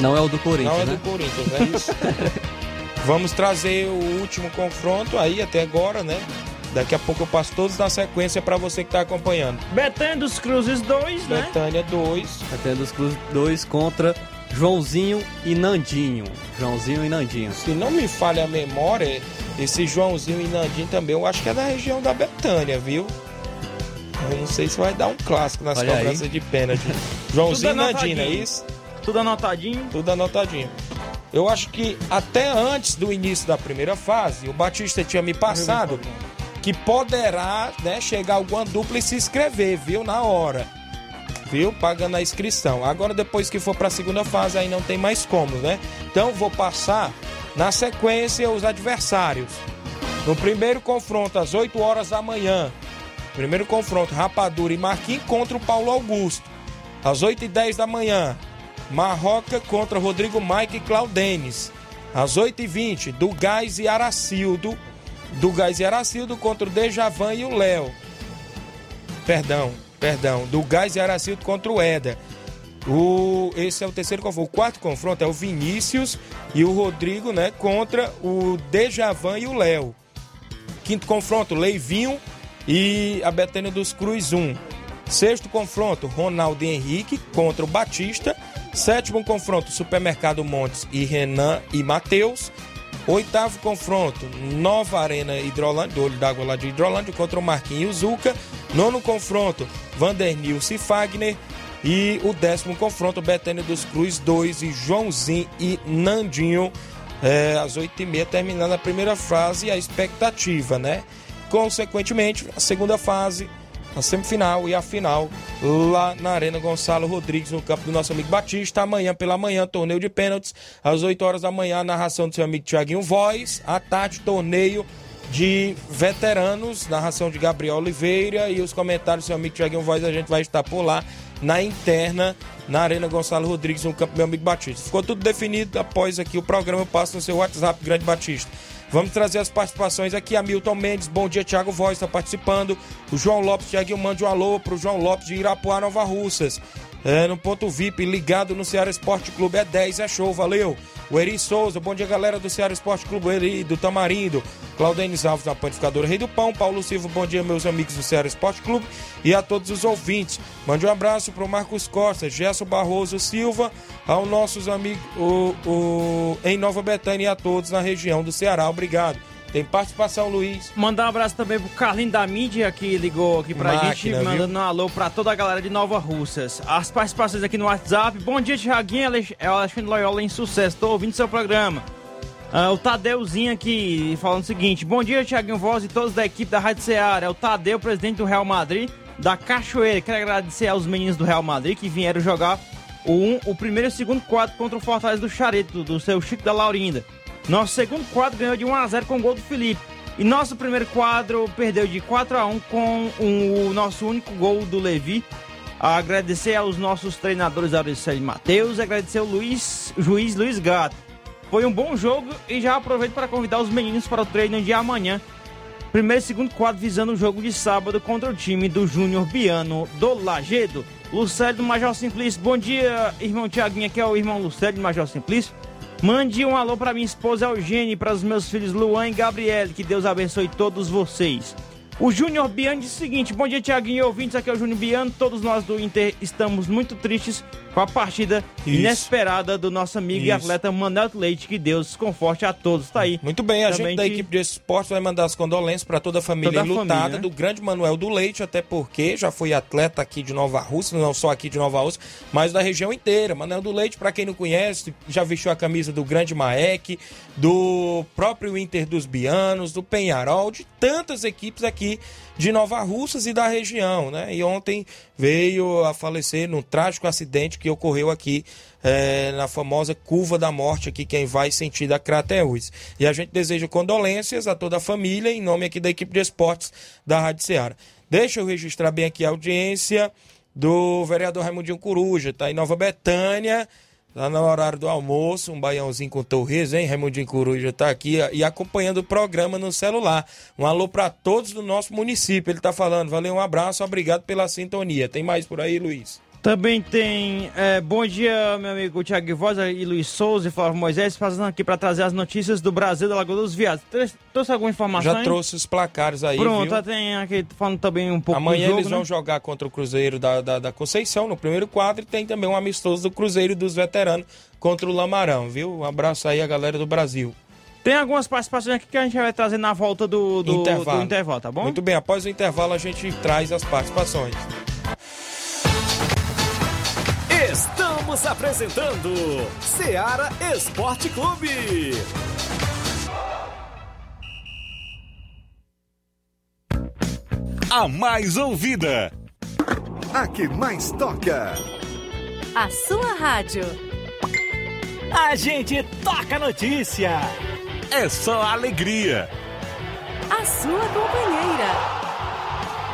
Não é o do Corinthians, Não é né? do Corinthians, não é isso? *laughs* Vamos trazer o último confronto aí até agora, né? Daqui a pouco eu passo todos na sequência para você que tá acompanhando. Betânia dos Cruzes 2, né? Betânia 2. Betânia dos Cruzes 2 contra Joãozinho e Nandinho. Joãozinho e Nandinho. Se não me falha a memória, esse Joãozinho e Nandinho também, eu acho que é da região da Betânia, viu? Eu não sei se vai dar um clássico nas Olha cobranças aí. de pênalti. Joãozinho e Nandinho, é isso? Tudo anotadinho. Tudo anotadinho. Eu acho que até antes do início da primeira fase, o Batista tinha me passado que poderá né, chegar alguma dupla e se inscrever, viu? Na hora. Viu? Pagando a inscrição. Agora, depois que for para a segunda fase, aí não tem mais como, né? Então, vou passar na sequência os adversários. No primeiro confronto, às 8 horas da manhã. Primeiro confronto, Rapadura e Marquinhos contra o Paulo Augusto. Às 8 e 10 da manhã, Marroca contra Rodrigo Mike e Claudenes. Às 8 e 20 do Gás e Aracildo. Do Gás e Aracildo contra o Dejavan e o Léo. Perdão, perdão. Do Gás e Aracildo contra o Eda. O, esse é o terceiro confronto. O quarto confronto é o Vinícius e o Rodrigo, né? Contra o Dejavan e o Léo. Quinto confronto, Leivinho e a Betânia dos Cruz 1. Sexto confronto, Ronaldo e Henrique contra o Batista. Sétimo confronto, Supermercado Montes e Renan e Matheus. Oitavo confronto, Nova Arena Hidrolândia, do Olho d'Água lá de Hidrolândia contra o Marquinhos e o Zuca. Nono confronto, Vandernilson e Fagner. E o décimo confronto, Betânia dos Cruz 2 e Joãozinho e Nandinho. É, às 8h30, terminando a primeira fase e a expectativa, né? Consequentemente, a segunda fase a semifinal e a final lá na Arena Gonçalo Rodrigues, no campo do nosso amigo Batista. Amanhã pela manhã, torneio de pênaltis, às 8 horas da manhã, narração do seu amigo Tiaguinho Voz. À tarde, torneio de veteranos, narração de Gabriel Oliveira e os comentários do seu amigo Tiaguinho Voz. A gente vai estar por lá na interna, na Arena Gonçalo Rodrigues, no campo do meu amigo Batista. Ficou tudo definido após aqui o programa. Eu passo no seu WhatsApp, Grande Batista. Vamos trazer as participações aqui. Hamilton Mendes, bom dia, Thiago Voz está participando. O João Lopes, Thiago, mande um alô pro João Lopes de Irapuá, Nova Russas. É, no ponto VIP, ligado no Ceará Esporte Clube, é 10, é show, valeu. O Eri Souza, bom dia galera do Ceará Esporte Clube, o Eri do Tamarindo. Claudenis Alves na Panificadora Rei do Pão. Paulo Silva, bom dia meus amigos do Ceará Esporte Clube e a todos os ouvintes. Mande um abraço pro Marcos Costa, Gerson Barroso Silva, aos nossos amigos o, o, em Nova Betânia e a todos na região do Ceará. Obrigado. Tem participação, Luiz. Mandar um abraço também pro Carlinho da mídia que ligou aqui pra Máquina, gente, viu? mandando um alô pra toda a galera de Nova Russas. As participações aqui no WhatsApp. Bom dia, Thiaguinho. Alex- É o Alexandre Loyola em sucesso. Tô ouvindo seu programa. Ah, o Tadeuzinho aqui falando o seguinte: Bom dia, Thiaguinho Voz e todos da equipe da Rádio Ceará. É o Tadeu, presidente do Real Madrid, da Cachoeira. Quero agradecer aos meninos do Real Madrid que vieram jogar o, um, o primeiro e o segundo quadro contra o Fortaleza do Chareto, do seu Chico da Laurinda. Nosso segundo quadro ganhou de 1x0 com o gol do Felipe. E nosso primeiro quadro perdeu de 4x1 com um- o nosso único gol do Levi. Agradecer aos nossos treinadores Auricélio e Matheus, agradecer ao Luiz, juiz Luiz Gato. Foi um bom jogo e já aproveito para convidar os meninos para o treino de amanhã. Primeiro e segundo quadro visando o jogo de sábado contra o time do Júnior Biano do Lagedo. Lucélio do Major Simplício. Bom dia, irmão Tiaguinho. Aqui é o irmão Lucélio do Major Simplício. Mande um alô para minha esposa Eugênia e para os meus filhos Luan e Gabriele. Que Deus abençoe todos vocês. O Júnior Biano diz o seguinte: Bom dia, Tiaguinho e ouvintes. Aqui é o Júnior Biano. Todos nós do Inter estamos muito tristes com a partida Isso. inesperada do nosso amigo e Isso. atleta Manuel Leite. Que Deus conforte a todos. Tá aí. Muito bem, a Também gente da equipe de esportes vai mandar as condolências para toda a família Toda a enlutada família, né? do grande Manuel do Leite, até porque já foi atleta aqui de Nova Rússia, não só aqui de Nova Rússia, mas da região inteira. Manuel do Leite, para quem não conhece, já vestiu a camisa do grande Maek, do próprio Inter dos Bianos, do Penharol, de tantas equipes aqui de Nova Russas e da região, né? E ontem veio a falecer num trágico acidente que ocorreu aqui eh, na famosa curva da morte aqui, quem vai sentido a Crateús. E a gente deseja condolências a toda a família, em nome aqui da equipe de esportes da Rádio Ceará. Deixa eu registrar bem aqui a audiência do vereador Raimundinho Coruja, tá em Nova Betânia, Tá no horário do almoço, um baiãozinho com torresmo, hein? Raimundinho Coruja tá aqui e acompanhando o programa no celular. Um alô para todos do nosso município. Ele tá falando. Valeu, um abraço, obrigado pela sintonia. Tem mais por aí, Luiz? Também tem. é, bom dia, meu amigo Thiago Voz e Luiz Souza e Flávio Moisés, fazendo aqui para trazer as notícias do Brasil da Lagoa dos Viados. Trouxe- alguma informação? Já hein? trouxe os placares aí, Pronto, viu? tem aqui falando também um pouco Amanhã jogo, eles vão né? jogar contra o Cruzeiro da, da, da Conceição no primeiro quadro e tem também um amistoso do Cruzeiro dos Veteranos contra o Lamarão, viu? Um abraço aí a galera do Brasil. Tem algumas participações aqui que a gente vai trazer na volta do, do, intervalo. do intervalo, tá bom? Muito bem, após o intervalo a gente traz as participações. Estamos apresentando Seara Esporte Clube. A mais ouvida. A que mais toca. A sua rádio. A gente toca notícia. É só alegria. A sua companheira.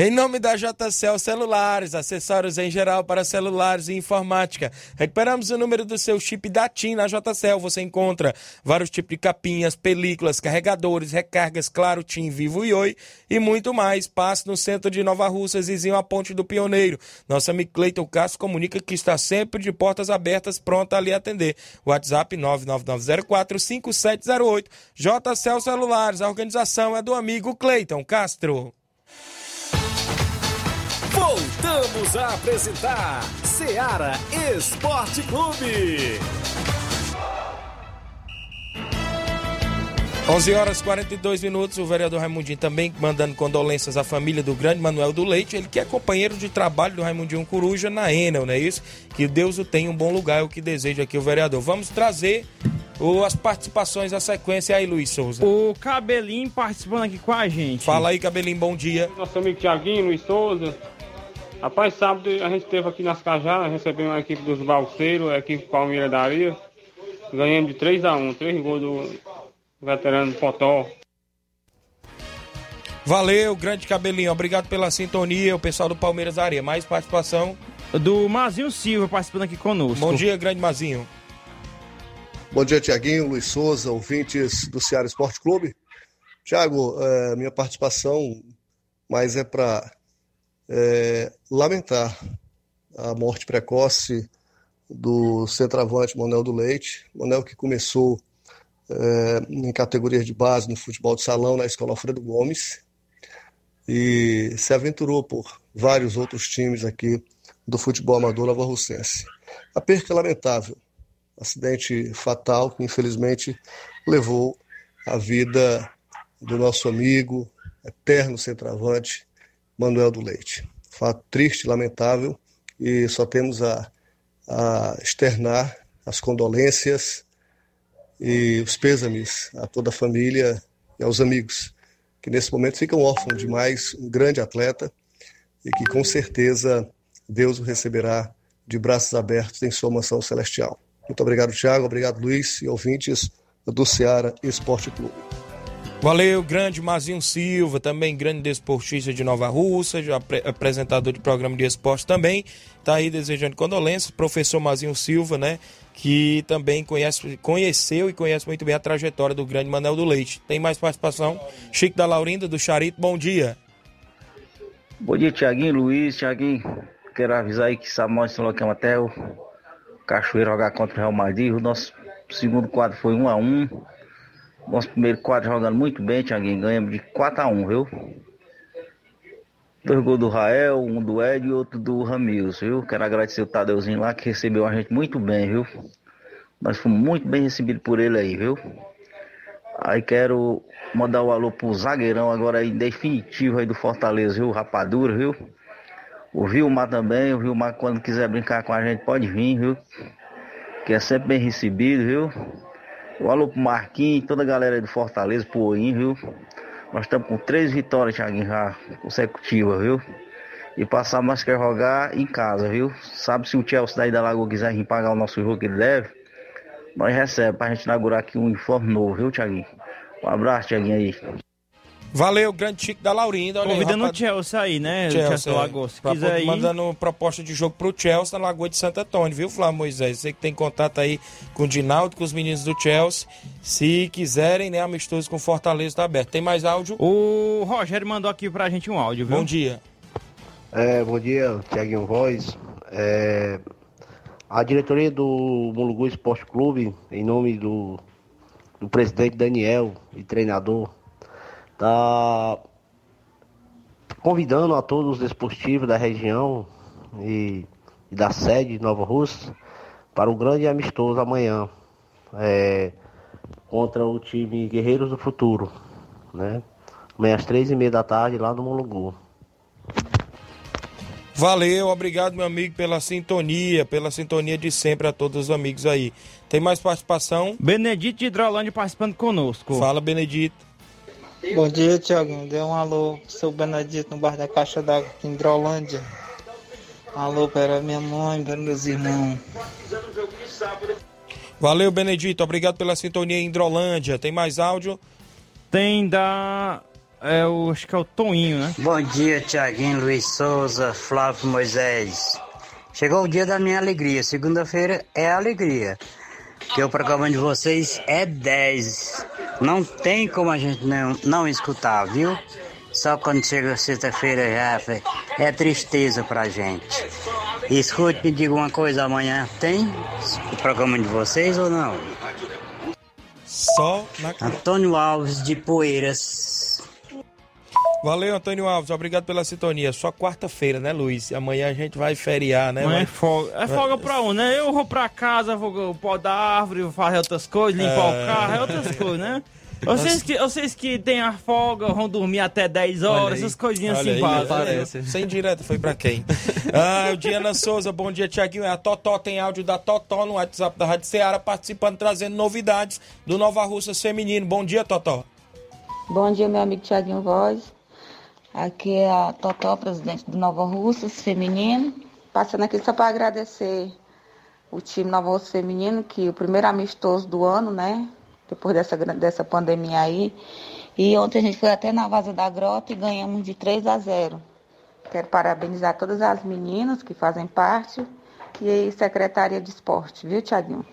Em nome da JCL Celulares, acessórios em geral para celulares e informática. Recuperamos o número do seu chip da TIM na JCL. Você encontra vários tipos de capinhas, películas, carregadores, recargas, claro, TIM, Vivo e Oi e muito mais. Passe no centro de Nova Russas, vizinho à Ponte do Pioneiro. Nosso amigo Cleiton Castro comunica que está sempre de portas abertas, pronto a lhe atender. WhatsApp 999045708. JCL Celulares, a organização é do amigo Cleiton Castro. Voltamos a apresentar Seara Esporte Clube. 11 horas e 42 minutos, o vereador Raimundinho também mandando condolências à família do grande Manuel do Leite, ele que é companheiro de trabalho do Raimundinho Coruja na Enel, não é isso? Que Deus o tenha um bom lugar, é o que deseja aqui o vereador. Vamos trazer o, as participações, a sequência aí, Luiz Souza. O Cabelinho participando aqui com a gente. Fala aí, Cabelinho, bom dia. Nosso amigo Tiaguinho, Luiz Souza. Rapaz, sábado a gente esteve aqui nas Cajadas, recebemos a equipe dos Balseiros, a equipe Palmeiras da Areia. Ganhamos de 3x1, 3 gols do veterano Potó. Valeu, grande Cabelinho, obrigado pela sintonia, o pessoal do Palmeiras da Areia. Mais participação? Do Mazinho Silva participando aqui conosco. Bom dia, grande Mazinho. Bom dia, Tiaguinho, Luiz Souza, ouvintes do Ceará Esporte Clube. Tiago, é, minha participação mais é para é, lamentar a morte precoce do centroavante Manuel do Leite. Manuel que começou é, em categorias de base no futebol de salão na Escola Alfredo Gomes e se aventurou por vários outros times aqui do futebol amador nova-russense. A perca é lamentável, acidente fatal que infelizmente levou a vida do nosso amigo, eterno centroavante, Manuel do Leite. Fato triste, lamentável, e só temos a, a externar as condolências e os pêsames a toda a família e aos amigos, que nesse momento ficam órfãos de mais um grande atleta e que com certeza Deus o receberá de braços abertos em sua mansão celestial. Muito obrigado, Thiago, obrigado, Luiz e ouvintes do Ceará Esporte Clube. Valeu, grande Mazinho Silva, também grande desportista de Nova Russa, apresentador de programa de esporte também. Tá aí desejando condolências, professor Mazinho Silva, né? Que também conhece, conheceu e conhece muito bem a trajetória do grande Manel do Leite. Tem mais participação? Chico da Laurinda, do Charito, bom dia. Bom dia, Tiaguinho, Luiz, Tiaguinho. Quero avisar aí que Samuel que é até o Cachoeiro jogar contra o Real Madrid. O nosso segundo quadro foi 1 a 1 nosso primeiro quadro jogando muito bem, Thiaguinho. Ganhamos de 4x1, viu? Dois gols do Rael, um do Ed e outro do Ramils, viu? Quero agradecer o Tadeuzinho lá que recebeu a gente muito bem, viu? Nós fomos muito bem recebidos por ele aí, viu? Aí quero mandar o um alô pro zagueirão agora aí, definitivo aí do Fortaleza, viu? Rapadura, viu? O Vilmar também, o Vilmar quando quiser brincar com a gente pode vir, viu? Que é sempre bem recebido, viu? O alô pro Marquinhos, toda a galera aí do Fortaleza, pro Oim, viu? Nós estamos com três vitórias, Thiaguinho, já consecutivas, viu? E passar mais quer jogar em casa, viu? Sabe se o Chelsea daí da Lagoa quiser vir pagar o nosso jogo que ele deve, nós recebemos pra gente inaugurar aqui um uniforme novo, viu, Thiaguinho? Um abraço, Thiaguinho aí. Valeu, grande Chico da Laurinda. Olha Convidando o Chelsea aí, né? Chelsea, Chelsea é. Lagoa. Se quiser aí. Mandando proposta de jogo pro Chelsea na Lagoa de Santo Antônio, viu, Flávio Moisés? Você que tem contato aí com o Dinaldo, com os meninos do Chelsea. Se quiserem, né, amistoso com Fortaleza tá aberto. Tem mais áudio? O Rogério mandou aqui pra gente um áudio, viu? Bom dia. É, bom dia, Tiaguinho Voz. É, a diretoria do Mulugu Esporte Clube, em nome do, do presidente Daniel e treinador, tá convidando a todos os desportivos da região e, e da sede de Nova Russa para um grande amistoso amanhã é, contra o time Guerreiros do Futuro, né? Amanhã às três e meia da tarde lá no Mulugu. Valeu, obrigado, meu amigo, pela sintonia, pela sintonia de sempre a todos os amigos aí. Tem mais participação? Benedito de Hidrolândia participando conosco. Fala, Benedito. Bom dia, Tiaguinho. Dê um alô pro seu Benedito no bar da Caixa d'Água aqui em Hidrolândia. Alô para minha mãe, para meus irmãos. Valeu, Benedito, obrigado pela sintonia em Hidrolândia. Tem mais áudio? Tem da. É, o, acho que é o Toninho, né? Bom dia, Tiaguinho, Luiz Souza, Flávio Moisés. Chegou o dia da minha alegria. Segunda-feira é alegria. Que o programa de vocês é 10. Não tem como a gente não, não escutar, viu? Só quando chega sexta-feira já é- é tristeza pra gente. Escute, me diga uma coisa, amanhã tem o programa de vocês ou não? Só na Antônio Alves de Poeiras. Valeu, Antônio Alves. Obrigado pela sintonia. Só quarta-feira, né, Luiz? Amanhã a gente vai feriar, né? Não Vai- é folga. É folga pra um, né? Eu vou pra casa, vou podar a árvore, vou fazer outras coisas, limpar É. o carro, é outras coisas, né? *laughs* Vocês que, vocês que têm a folga vão dormir até 10 horas, essas coisinhas Olha assim aí, básicas. Sem direto, foi pra quem? *laughs* ah, o Diana Souza, bom dia, Tiaguinho. É a Totó, tem áudio da Totó no WhatsApp da Rádio Ceará, participando, trazendo novidades do Nova Russa Feminino. Bom dia, Totó. Bom dia, meu amigo Tiaguinho Voz. Aqui é a Totó, presidente do Nova Russas Feminino. Passando aqui só para agradecer o time Nova Russas Feminino, que o primeiro amistoso do ano, né? Depois dessa, dessa pandemia aí. E ontem a gente foi até na Vaza da Grota e ganhamos de 3 a 0. Quero parabenizar todas as meninas que fazem parte e secretária de esporte, viu, Tiaguinho?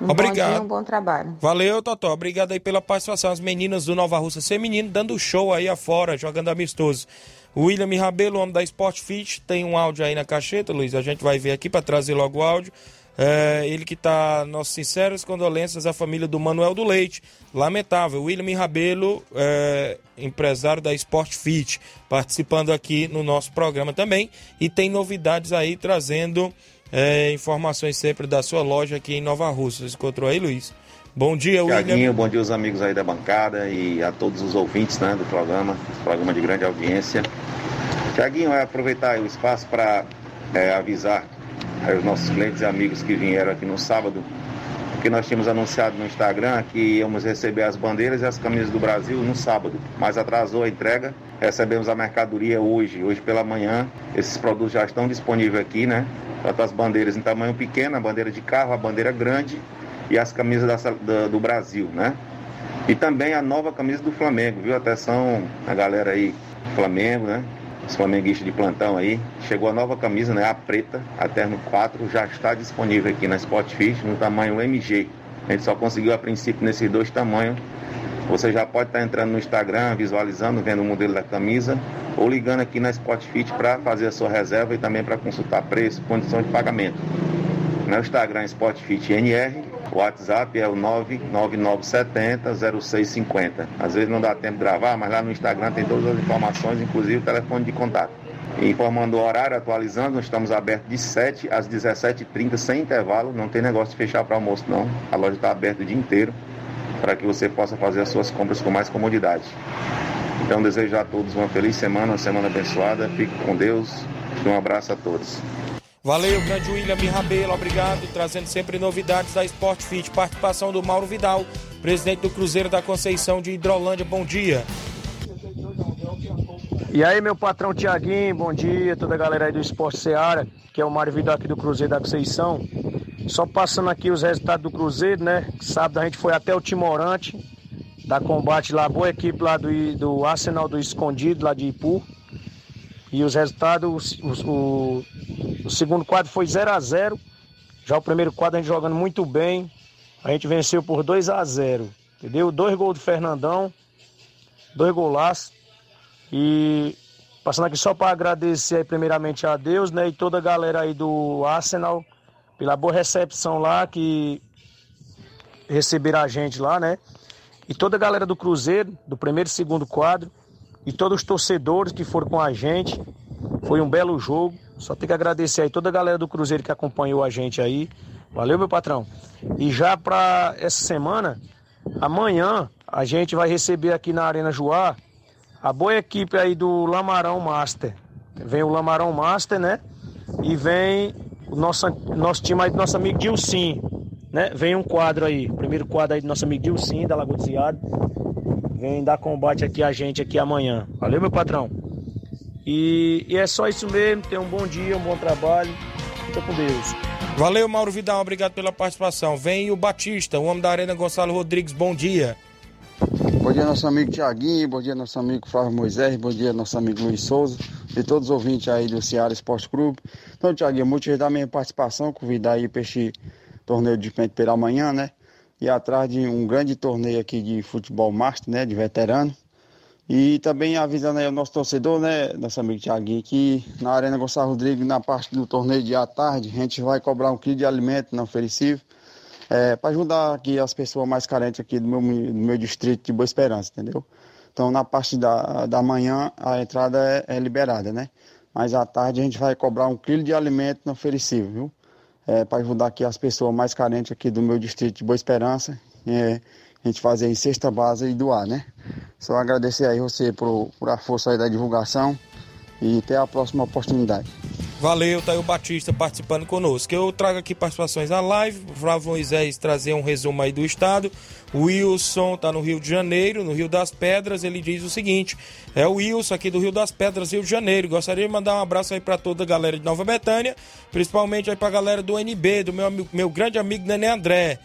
Um Obrigado. bom dia, um bom trabalho. Valeu, Totó. Obrigado aí pela participação. As meninas do Nova Russa Feminino dando show aí afora, jogando amistoso. O William Rabelo, homem da Sport Fit, tem um áudio aí na cacheta, Luiz. A gente vai ver aqui para trazer logo o áudio. É, ele que tá, nossos sinceros condolências à família do Manuel do Leite. Lamentável. William Rabelo, é, empresário da Sport Fit, participando aqui no nosso programa também. E tem novidades aí trazendo é, informações sempre da sua loja aqui em Nova Russa. Você encontrou aí, Luiz? Bom dia, William. Bom dia aos amigos aí da bancada e a todos os ouvintes né, do programa, programa de grande audiência. Tiaguinho, é aproveitar o espaço para avisar aí os nossos clientes e amigos que vieram aqui no sábado, porque nós tínhamos anunciado no Instagram que íamos receber as bandeiras e as camisas do Brasil no sábado, mas atrasou a entrega. Recebemos a mercadoria hoje, hoje pela manhã. Esses produtos já estão disponíveis aqui, né? Tanto as bandeiras em tamanho pequeno, a bandeira de carro, a bandeira grande e as camisas da da- do Brasil, né? E também a nova camisa do Flamengo, viu? Atenção a galera aí, Flamengo, né? Os flamenguistas de plantão aí. Chegou a nova camisa, né? A preta, a Terno 4, já está disponível aqui na Spotfish no tamanho MG. A gente só conseguiu a princípio nesses dois tamanhos. Você já pode estar entrando no Instagram, visualizando, vendo o modelo da camisa, ou ligando aqui na Spotfit para fazer a sua reserva e também para consultar preço, condição de pagamento. No Instagram Spotfit NR, o WhatsApp é o 99970-0650. Às vezes não dá tempo de gravar, mas lá no Instagram tem todas as informações, inclusive o telefone de contato. Informando o horário, atualizando, nós estamos abertos de 7 às 17h30, sem intervalo, não tem negócio de fechar para almoço não. A loja está aberta o dia inteiro para que você possa fazer as suas compras com mais comodidade. Então desejo a todos uma feliz semana, uma semana abençoada, fique com Deus e um abraço a todos. Valeu, grande William Rabelo, obrigado. Trazendo sempre novidades da Sport Fit. Participação do Mauro Vidal, presidente do Cruzeiro da Conceição de Hidrolândia. Bom dia. E aí, meu patrão Tiaguinho, bom dia, toda a galera aí do Esporte Seara, que é o Mário Vidal aqui do Cruzeiro da Conceição. Só passando aqui os resultados do Cruzeiro, né? Sábado a gente foi até o Timorante, da combate lá, boa equipe lá do, do Arsenal do Escondido, lá de Ipu. E os resultados, o, o, segundo quadro foi 0 a 0 Já o primeiro quadro a gente jogando muito bem. A gente venceu por 2 a 0 entendeu? Dois gols do Fernandão, dois golaços. E passando aqui só para agradecer primeiramente a Deus, né? E toda a galera aí do Arsenal pela boa recepção lá que receberam a gente lá, né? E toda a galera do Cruzeiro, do primeiro e segundo quadro, e todos os torcedores que foram com a gente. Foi um belo jogo. Só tem que agradecer aí toda a galera do Cruzeiro que acompanhou a gente aí. Valeu, meu patrão. E já para essa semana, amanhã, a gente vai receber aqui na Arena Joá a boa equipe aí do Lamarão Master. Vem o Lamarão Master, né? E vem o nosso, nosso time aí do nosso amigo Dilcim, né? Vem um quadro aí, primeiro quadro aí do nosso amigo Dilcim, da Lagoa do Ziado. Vem dar combate aqui a gente aqui amanhã. Valeu, meu patrão. E, e é só isso mesmo. Tenha um bom dia, um bom trabalho. Fica com Deus. Valeu, Mauro Vidal, obrigado pela participação. Vem o Batista, o homem da Arena Gonçalo Rodrigues. Bom dia. Bom dia, nosso amigo Tiaguinho, bom dia, nosso amigo Flávio Moisés, bom dia, nosso amigo Luiz Souza e todos os ouvintes aí do Ceará Esporte Clube. Então, Tiaguinho, muito da minha participação, convidar aí para este torneio de pente pela amanhã, né? E atrás de um grande torneio aqui de futebol master, né? De veterano. E também avisando aí o nosso torcedor, né, nosso amigo Tiaguinho, que na Arena Gonçalo Rodrigues, na parte do torneio de à tarde, a gente vai cobrar um quilo de alimento não oferecido é, para ajudar aqui as pessoas mais carentes aqui do meu, do meu distrito de Boa Esperança, entendeu? Então, na parte da, da manhã, a entrada é, é liberada, né? Mas à tarde a gente vai cobrar um quilo de alimento não oferecível, viu? É, para ajudar aqui as pessoas mais carentes aqui do meu distrito de Boa Esperança. É, a gente fazer em sexta base e doar, né? Só agradecer aí você por, por a força aí da divulgação e até a próxima oportunidade. Valeu, tá aí o Batista participando conosco. Eu trago aqui participações na live. Flávio Moisés trazer um resumo aí do estado. O Wilson tá no Rio de Janeiro, no Rio das Pedras. Ele diz o seguinte: é o Wilson aqui do Rio das Pedras, Rio de Janeiro. Gostaria de mandar um abraço aí para toda a galera de Nova Betânia, principalmente aí pra galera do NB, do meu, meu grande amigo Nenê André.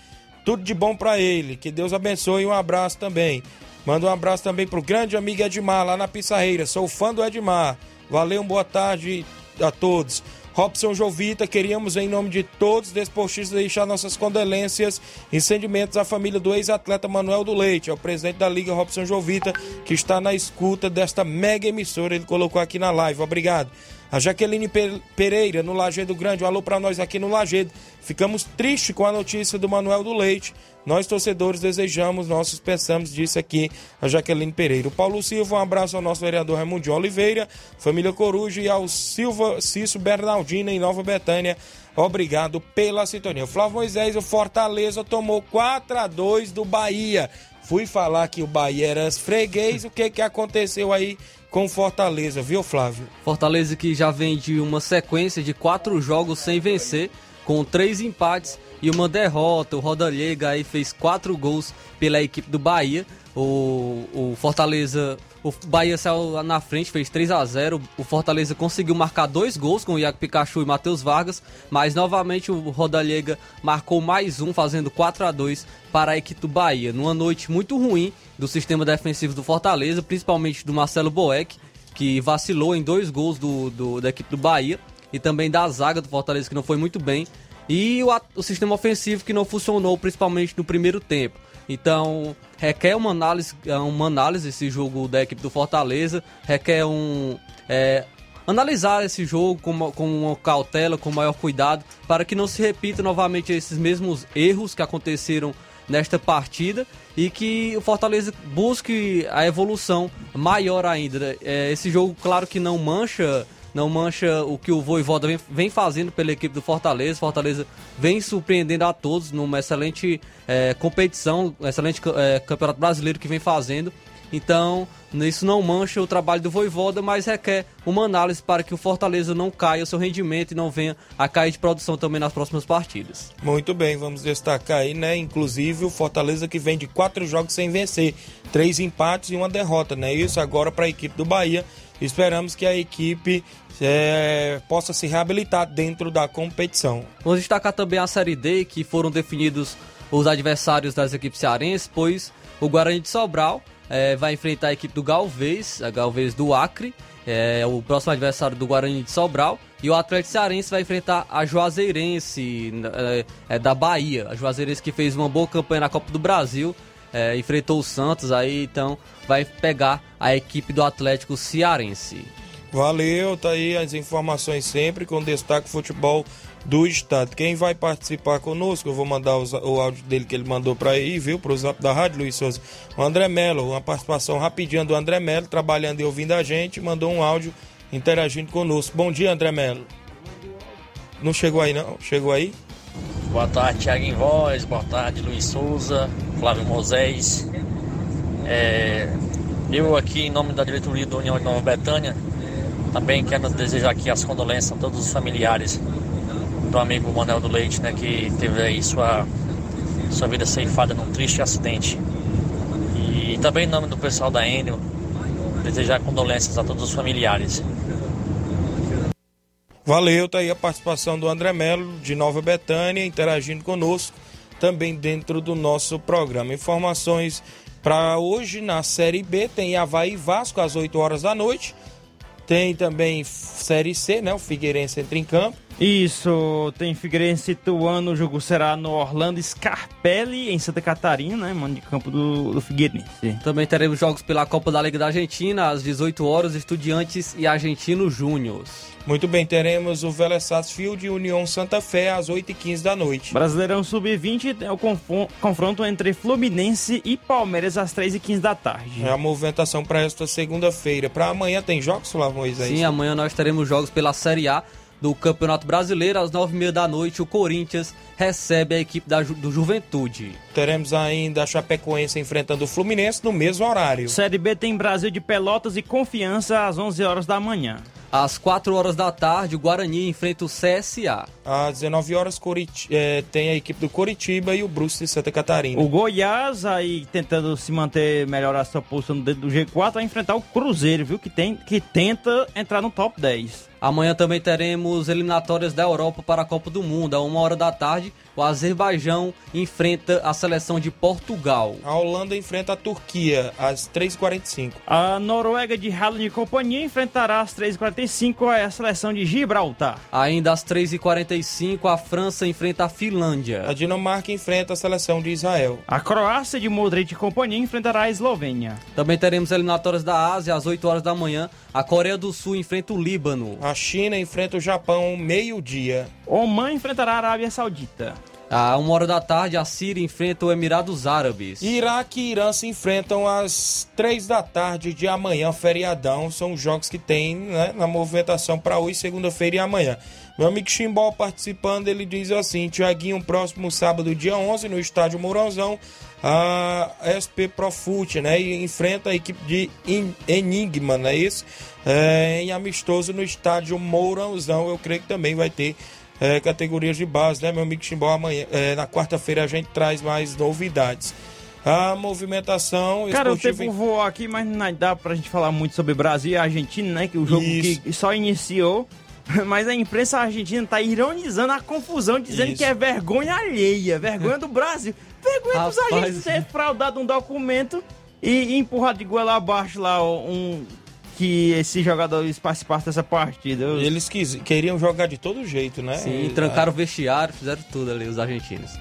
Tudo de bom para ele. Que Deus abençoe e um abraço também. Manda um abraço também pro grande amigo Edmar, lá na Pissarreira. Sou fã do Edmar. Valeu, boa tarde a todos. Robson Jovita, queríamos, em nome de todos os desportistas, deixar nossas condolências e sentimentos à família do ex-atleta Manuel do Leite, é o presidente da Liga Robson Jovita, que está na escuta desta mega emissora. Ele colocou aqui na live. Obrigado. A Jaqueline Pereira, no Lagedo Grande, um alô para nós aqui no Lagedo. Ficamos tristes com a notícia do Manuel do Leite. Nós, torcedores, desejamos, nossos pensamos, disse aqui a Jaqueline Pereira. O Paulo Silva, um abraço ao nosso vereador Raimundo Oliveira, família Coruja e ao Silva Cício Bernardina em Nova Betânia. Obrigado pela sintonia. O Flávio Moisés, o Fortaleza tomou 4 a 2 do Bahia. Fui falar que o Bahia era freguês, o que que aconteceu aí com Fortaleza, viu, Flávio? Fortaleza que já vem de uma sequência de quatro jogos sem vencer, com três empates e uma derrota. O Rodallega aí fez quatro gols pela equipe do Bahia. O, o Fortaleza, o Bahia saiu na frente, fez 3 a 0 O Fortaleza conseguiu marcar dois gols com o Iago Pikachu e Matheus Vargas, mas novamente o Rodallega marcou mais um, fazendo 4 a 2 para a equipe do Bahia. Numa noite muito ruim do sistema defensivo do Fortaleza, principalmente do Marcelo Boeck, que vacilou em dois gols do, do, da equipe do Bahia, e também da zaga do Fortaleza, que não foi muito bem, e o, o sistema ofensivo que não funcionou, principalmente no primeiro tempo. Então, requer uma análise, uma análise esse jogo da equipe do Fortaleza, requer um. É, analisar esse jogo com, com uma cautela, com maior cuidado, para que não se repita novamente esses mesmos erros que aconteceram nesta partida e que o Fortaleza busque a evolução maior ainda. É, esse jogo, claro que não mancha não mancha o que o Voivoda vem, vem fazendo pela equipe do Fortaleza. Fortaleza vem surpreendendo a todos numa excelente é, competição, excelente é, campeonato brasileiro que vem fazendo. Então, isso não mancha o trabalho do Voivoda, mas requer uma análise para que o Fortaleza não caia o seu rendimento e não venha a cair de produção também nas próximas partidas. Muito bem, vamos destacar aí, né? Inclusive o Fortaleza que vem de quatro jogos sem vencer, três empates e uma derrota, né? Isso agora para a equipe do Bahia. Esperamos que a equipe é, possa se reabilitar dentro da competição. Vamos destacar também a Série D, que foram definidos os adversários das equipes cearenses, pois o Guarani de Sobral é, vai enfrentar a equipe do Galvez, a Galvez do Acre, é o próximo adversário do Guarani de Sobral. E o Atlético Cearense vai enfrentar a Juazeirense é, é, da Bahia. A Juazeirense que fez uma boa campanha na Copa do Brasil, é, enfrentou o Santos aí, então vai pegar a equipe do Atlético Cearense. Valeu, tá aí as informações sempre com destaque futebol do estado. Quem vai participar conosco, eu vou mandar o áudio dele que ele mandou para aí, viu, pro zap da rádio, Luiz Souza. O André Melo, uma participação rapidinha do André Melo, trabalhando e ouvindo a gente, mandou um áudio interagindo conosco. Bom dia, André Melo. Não chegou aí, não? Chegou aí? Boa tarde, Thiago em Voz. Boa tarde, Luiz Souza, Flávio Moisés. É, eu aqui, em nome da diretoria da União de Nova Betânia, também quero desejar aqui as condolências a todos os familiares do amigo Manuel do Leite, né, que teve aí sua, sua vida ceifada num triste acidente. E também em nome do pessoal da Enel, desejar condolências a todos os familiares. Valeu, tá aí a participação do André Melo, de Nova Betânia, interagindo conosco, também dentro do nosso programa. Informações para hoje na Série B, tem Havaí Vasco às 8 horas da noite, tem também Série C, né, o Figueirense entra em campo, Isso, tem Figueirense Ituano, o jogo será no Orlando Scarpelli, em Santa Catarina, né, mano, de campo do, do Figueirense. Também teremos jogos pela Copa da Liga da Argentina, às 18 horas, Estudiantes e Argentino Júnior. Muito bem, teremos o Vélez Sarsfield e União Santa Fé às 8h15 da noite. Brasileirão Sub-20 é o confronto entre Fluminense e Palmeiras às 3h15 da tarde. É a movimentação para esta segunda-feira. Para amanhã tem jogos, Flávio Moisés? Sim, amanhã nós teremos jogos pela Série A do Campeonato Brasileiro. Às 9h30 da noite, o Corinthians recebe a equipe da do Juventude. Teremos ainda a Chapecoense enfrentando o Fluminense no mesmo horário. Série B tem Brasil de Pelotas e Confiança às 11 horas da manhã. Às 4 horas da tarde, o Guarani enfrenta o CSA. Às 19 horas Coriti- eh, tem a equipe do Coritiba e o Brusque de Santa Catarina. O Goiás, aí tentando se manter, melhorar sua posição dentro do G4, vai enfrentar o Cruzeiro, viu? Que, tem, que tenta entrar no top 10. Amanhã também teremos eliminatórias da Europa para a Copa do Mundo. A uma hora da tarde, o Azerbaijão enfrenta a seleção de Portugal. A Holanda enfrenta a Turquia às 3h45. A Noruega de Haaland e companhia enfrentará às 3h45 a seleção de Gibraltar. Ainda às 3h45, a França enfrenta a Finlândia. A Dinamarca enfrenta a seleção de Israel. A Croácia de Modric e companhia enfrentará a Eslovênia. Também teremos eliminatórias da Ásia às 8 horas da manhã. A Coreia do Sul enfrenta o Líbano. A China enfrenta o Japão meio-dia. Oman enfrentará a Arábia Saudita. À uma hora da tarde, a Síria enfrenta o Emirados Árabes. Iraque e Irã se enfrentam às 3 da tarde de amanhã, feriadão. São os jogos que tem né, na movimentação para hoje, segunda-feira e amanhã. Meu amigo Chimbol participando, ele diz assim: Tiaguinho, próximo sábado, dia 11, no estádio Mourãozão, a SP Profute, né? E enfrenta a equipe de En- Enigma, não é isso? É, em amistoso no estádio Mourãozão. Eu creio que também vai ter é, categorias de base, né, meu amigo Chimbol? Amanhã, é, na quarta-feira, a gente traz mais novidades. A movimentação Cara, o esportiva. tempo voou aqui, mas não dá pra gente falar muito sobre Brasil e Argentina, né? Que o jogo Isso. que só iniciou. *laughs* Mas a imprensa argentina tá ironizando a confusão, dizendo Isso. que é vergonha alheia, vergonha do Brasil. Vergonha dos argentinos ser fraudado um documento e, e empurrar de goela abaixo lá um que esses jogadores participassem dessa partida. Eu- Eles quis, queriam jogar de todo jeito, né? Sim, trancaram o vestiário, fizeram tudo ali, os argentinos.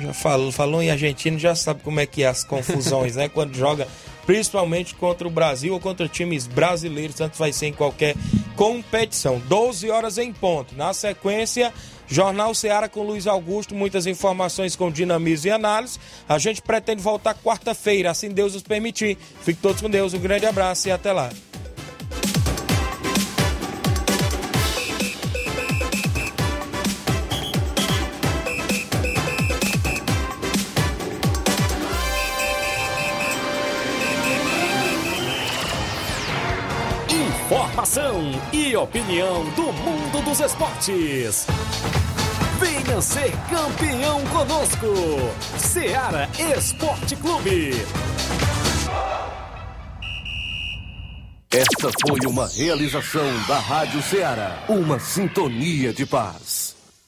Já falou, falou em argentino, já sabe como é que é as confusões, né? *laughs* Quando joga, principalmente contra o Brasil ou contra times brasileiros, tanto vai ser em qualquer competição. 12 horas em ponto. Na sequência, Jornal Seara com Luiz Augusto, muitas informações com dinamismo e análise. A gente pretende voltar quarta-feira, assim Deus nos permitir. Fique todos com Deus, um grande abraço e até lá. Informação e opinião do mundo dos esportes. Venha ser campeão conosco. Seara Esporte Clube. Esta foi uma realização da Rádio Ceará, uma sintonia de paz.